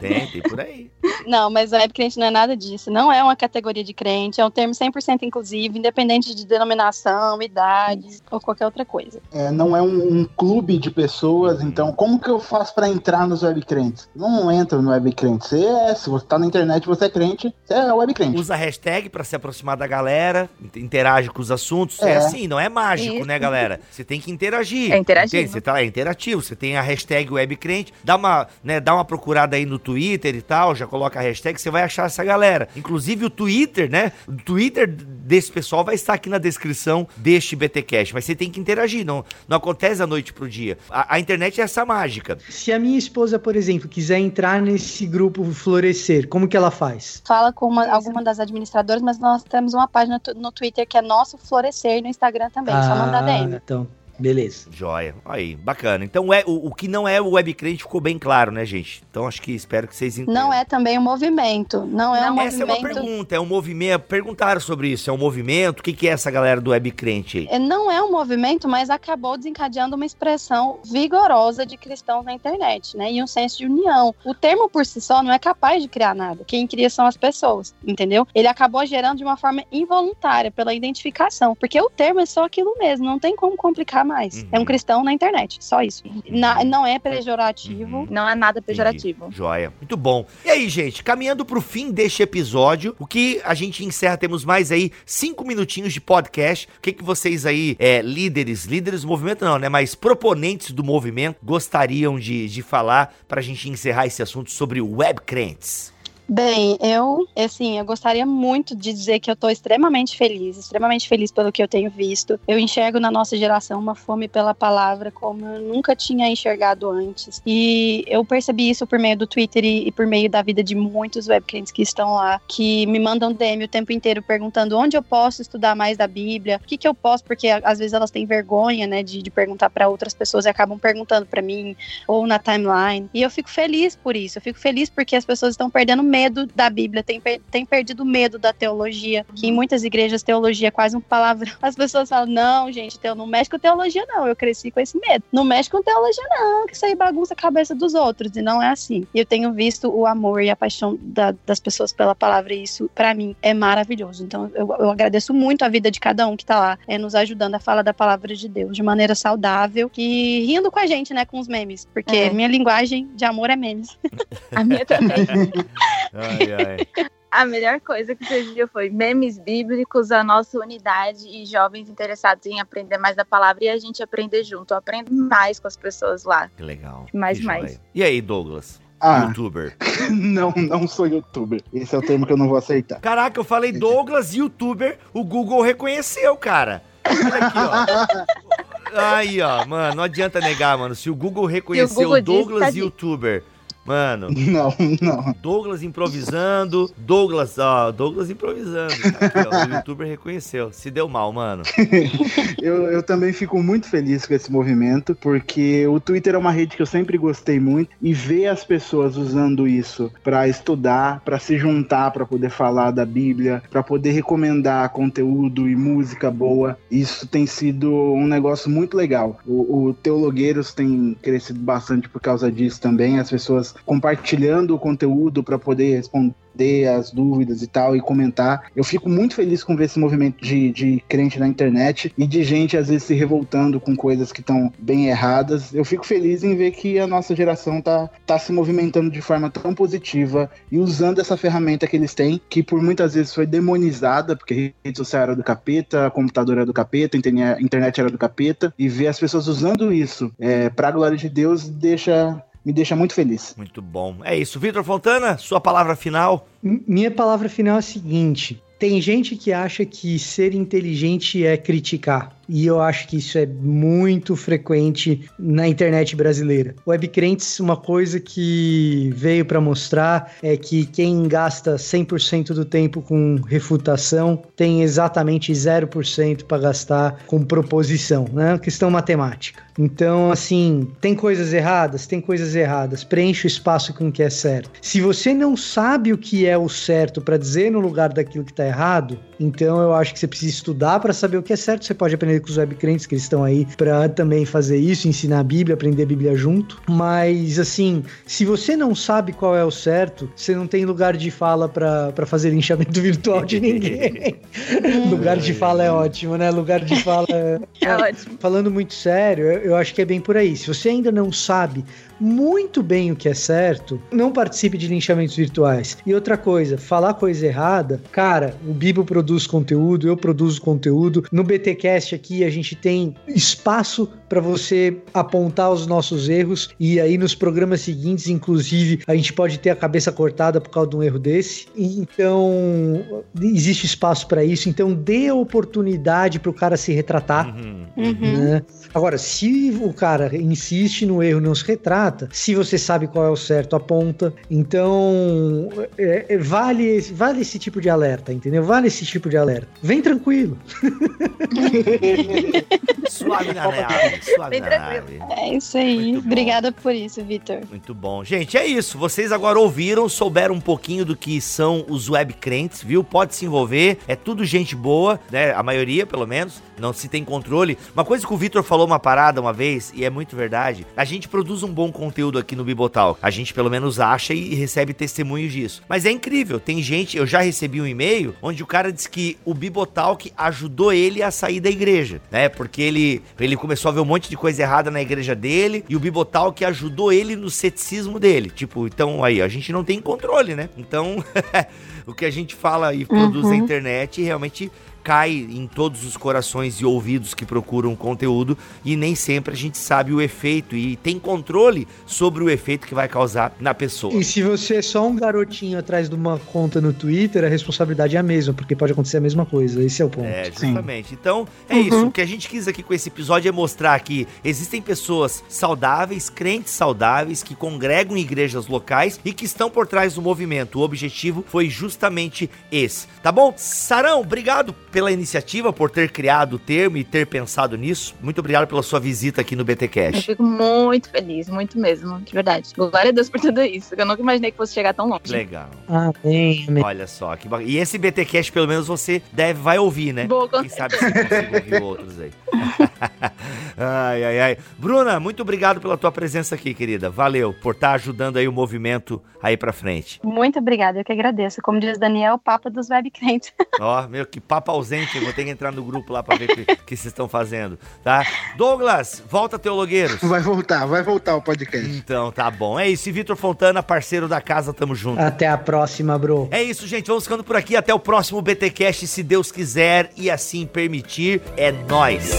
Tem, tem por aí. Não, mas web crente não é nada disso. Não é uma categoria de crente, é um termo 100% inclusivo, independente de denominação, idade ou qualquer outra coisa. É, não é um, um clube de pessoas, então como que eu faço pra entrar nos webcrentes? Não entra no webcrente. Você é, se você tá na internet, você é crente, você é webcrente. Usa a hashtag pra se aproximar da galera, int- interage com os assuntos. É, É. assim, não é mágico, Isso. né, galera? Você tem que interagir. É interativo. Entende? Você tá, é interativo. Você tem a hashtag webcrente, dá uma, né, dá uma procurada aí no Twitter e tal, já coloca a hashtag, você vai achar essa galera. Inclusive o Twitter, né? O Twitter desse pessoal vai estar aqui na descrição deste BTcast, mas você tem que interagir, não, não acontece da noite pro dia. A, a internet é essa mágica. Se a minha esposa, por exemplo, quiser entrar nesse grupo florescer, como que ela faz? Fala com uma, alguma das administradoras, mas nós temos uma página no Twitter que é Nosso Florescer e no Instagram também. Só mandar DM. Então, beleza. Joia. Aí, bacana. Então é o, o que não é o webcrente ficou bem claro, né, gente? Então acho que espero que vocês entendam. Não é também um movimento. Não é um Essa é uma movimento. pergunta, é um movimento. Perguntaram sobre isso, é um movimento? O que, que é essa galera do webcrente aí? É, Não é um movimento, mas acabou desencadeando uma expressão vigorosa de cristãos na internet, né? E um senso de união. O termo por si só não é capaz de criar nada. Quem cria são as pessoas, entendeu? Ele acabou gerando de uma forma involuntária, pela identificação. Porque o termo é só aquilo mesmo, não tem como complicar mais. Uhum. É um cristão na internet, só isso. Na- não é pejorativo. Uhum. Não é nada pejorativo. Joia. Muito bom. E aí, gente, caminhando pro fim deste episódio, o que a gente encerra, temos mais aí cinco minutinhos de podcast. O que, que vocês aí, é, líderes, líderes do movimento não, né? Mas proponentes do movimento, gostariam de, de falar pra gente encerrar esse assunto sobre webcrentes? Bem, eu, assim, eu gostaria muito de dizer que eu tô extremamente feliz, extremamente feliz pelo que eu tenho visto. Eu enxergo na nossa geração uma fome pela palavra como eu nunca tinha enxergado antes. E eu percebi isso por meio do Twitter e, e por meio da vida de muitos webclientes que estão lá, que me mandam DM o tempo inteiro perguntando onde eu posso estudar mais da Bíblia, o que que eu posso, porque às vezes elas têm vergonha, né, de, de perguntar para outras pessoas e acabam perguntando para mim ou na timeline. E eu fico feliz por isso. Eu fico feliz porque as pessoas estão perdendo medo da Bíblia, per- têm perdido medo da teologia. Que em muitas igrejas teologia é quase um palavrão. (laughs) As pessoas falam: não, gente, teu, não mexe com teologia, não. Eu cresci com esse medo. Não mexe com teologia, não, que isso aí bagunça a cabeça dos outros. E não é assim. E eu tenho visto o amor e a paixão da- das pessoas pela palavra, e isso, pra mim, é maravilhoso. Então, eu, eu agradeço muito a vida de cada um que tá lá, é, nos ajudando a falar da palavra de Deus de maneira saudável e rindo com a gente, né, com os memes. Porque É. minha linguagem de amor é memes. (laughs) A minha também. (laughs) Ai, ai. (laughs) A melhor coisa que você viu foi memes bíblicos, a nossa unidade e jovens interessados em aprender mais da palavra e a gente aprender junto. Eu aprendo mais com as pessoas lá. Que legal. Mais, Que mais. E aí, Douglas? Ah, Youtuber. (laughs) não, não sou youtuber. Esse é o termo que eu não vou aceitar. Caraca, eu falei Douglas, youtuber, o Google reconheceu, cara. Olha aqui, ó. (laughs) Aí, ó, mano, não adianta negar, mano. Se o Google reconheceu Google disse, Douglas tá dito. youtuber, mano, (laughs) Não, não. Douglas improvisando, Douglas, ó, Douglas improvisando. Aqui, ó, o youtuber reconheceu. Se deu mal, mano. (laughs) Eu, eu também fico muito feliz com esse movimento, porque o Twitter é uma rede que eu sempre gostei muito e ver as pessoas usando isso pra estudar, pra se juntar, pra poder falar da Bíblia, pra poder recomendar conteúdo e música boa, isso tem sido um negócio muito legal. O, o Teologueiros tem crescido bastante por causa disso também, as pessoas compartilhando o conteúdo para poder responder as dúvidas e tal, e comentar. Eu fico muito feliz com ver esse movimento de, de crente na internet e de gente, às vezes, se revoltando com coisas que estão bem erradas. Eu fico feliz em ver que a nossa geração tá, tá se movimentando de forma tão positiva e usando essa ferramenta que eles têm, que por muitas vezes foi demonizada, porque rede social era do capeta, computador era do capeta, internet era do capeta, e ver as pessoas usando isso é, para a glória de Deus deixa me deixa muito feliz. Muito bom. É isso. Vitor Fontana, sua palavra final. Minha palavra final é a seguinte: tem gente que acha que ser inteligente é criticar. E eu acho que isso é muito frequente na internet brasileira. Webcrentes, uma coisa que veio para mostrar é que quem gasta 100% do tempo com refutação tem exatamente 0% para gastar com proposição, né? Questão matemática. Então, assim, tem coisas erradas? Tem coisas erradas. Preenche o espaço com o que é certo. Se você não sabe o que é o certo para dizer no lugar daquilo que está errado, então eu acho que você precisa estudar para saber o que é certo. Você pode aprender com os webcrentes que estão aí para também fazer isso, ensinar a Bíblia, aprender a Bíblia junto. Mas assim, se você não sabe qual é o certo, você não tem lugar de fala para fazer linchamento (laughs) virtual de ninguém. (laughs) lugar de fala é ótimo, né? Lugar de fala (laughs) é, é ótimo. Falando muito sério, eu, eu acho que é bem por aí. Se você ainda não sabe muito bem o que é certo, não participe de linchamentos virtuais. E outra coisa, falar coisa errada, cara, o Bibo produz conteúdo, eu produzo conteúdo. No BTcast aqui a gente tem espaço para você apontar os nossos erros e aí nos programas seguintes, inclusive, a gente pode ter a cabeça cortada por causa de um erro desse. Então, existe espaço para isso. Então, dê oportunidade para o cara se retratar. Uhum. Né? Agora, se o cara insiste no erro, não se retrata se você sabe qual é o certo, aponta. Então, é, é, vale, vale esse tipo de alerta, entendeu? Vale esse tipo de alerta. Vem tranquilo. (laughs) suave na nave, suave na nave. É isso aí. Obrigada por isso, Vitor. Muito bom. Gente, é isso. Vocês agora ouviram, souberam um pouquinho do que são os web crentes, viu? Pode se envolver. É tudo gente boa, né? A maioria, pelo menos. Não se tem controle. Uma coisa que o Vitor falou uma parada uma vez, e é muito verdade. A gente produz um bom conteúdo aqui no Bibotal. A gente pelo menos acha e recebe testemunhos disso. Mas é incrível, tem gente, eu já recebi um e-mail onde o cara disse que o Bibotalk ajudou ele a sair da igreja, né? Porque ele, ele começou a ver um monte de coisa errada na igreja dele e o Bibotalk ajudou ele no ceticismo dele. Tipo, então aí, a gente não tem controle, né? Então, (laughs) o que a gente fala e produz uhum. na internet realmente cai em todos os corações e ouvidos que procuram conteúdo e nem sempre a gente sabe o efeito e tem controle sobre o efeito que vai causar na pessoa. E se você é só um garotinho atrás de uma conta no Twitter, a responsabilidade é a mesma, porque pode acontecer a mesma coisa. Esse é o ponto. É, justamente. Sim. Então, é uhum. isso. O que a gente quis aqui com esse episódio é mostrar que existem pessoas saudáveis, crentes saudáveis, que congregam em igrejas locais e que estão por trás do movimento. O objetivo foi justamente esse. Tá bom? Sarão, obrigado pela iniciativa, por ter criado o termo e ter pensado nisso. Muito obrigado pela sua visita aqui no BTcast. Eu fico muito feliz, muito mesmo, de verdade. Glória a Deus por tudo isso, eu nunca imaginei que fosse chegar tão longe. Legal. Amém. Olha só, que E esse BTcast, pelo menos, você deve, vai ouvir, né? Boa, Quem sabe se consigo ouvir outros aí. (laughs) ai, ai, ai. Bruna, muito obrigado pela tua presença aqui, querida. Valeu por estar tá ajudando aí o movimento aí pra frente. Muito obrigada, eu que agradeço. Como diz Daniel, Papa dos Web Crentes. Ó, oh, meu, que papo ausente. Vou ter que entrar no grupo lá pra ver o que, que vocês estão fazendo, tá? Douglas, volta Teologueiros. Vai voltar, vai voltar o podcast. Então, tá bom. É isso. E Vitor Fontana, parceiro da casa, tamo junto. Até a próxima, bro. É isso, gente. Vamos ficando por aqui. Até o próximo BTcast, se Deus quiser e assim permitir. É nós.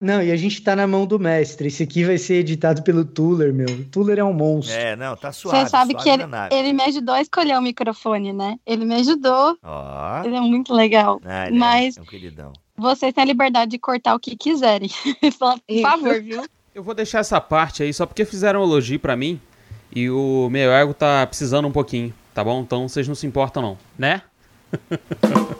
Não, e a gente tá na mão do mestre. Esse aqui vai ser editado pelo Tuller, meu. O Tuller é um monstro. É, não, tá suave. Você sabe suave que ele, ele me ajudou a escolher o microfone, né? Ele me ajudou. Ó. Ele é muito legal. Ah, é, Mas é um queridão. vocês têm a liberdade de cortar o que quiserem. (laughs) Por favor, viu? Eu vou deixar essa parte aí só porque fizeram um elogio para mim e o meu ego tá precisando um pouquinho, tá bom? Então vocês não se importam não, né? (laughs)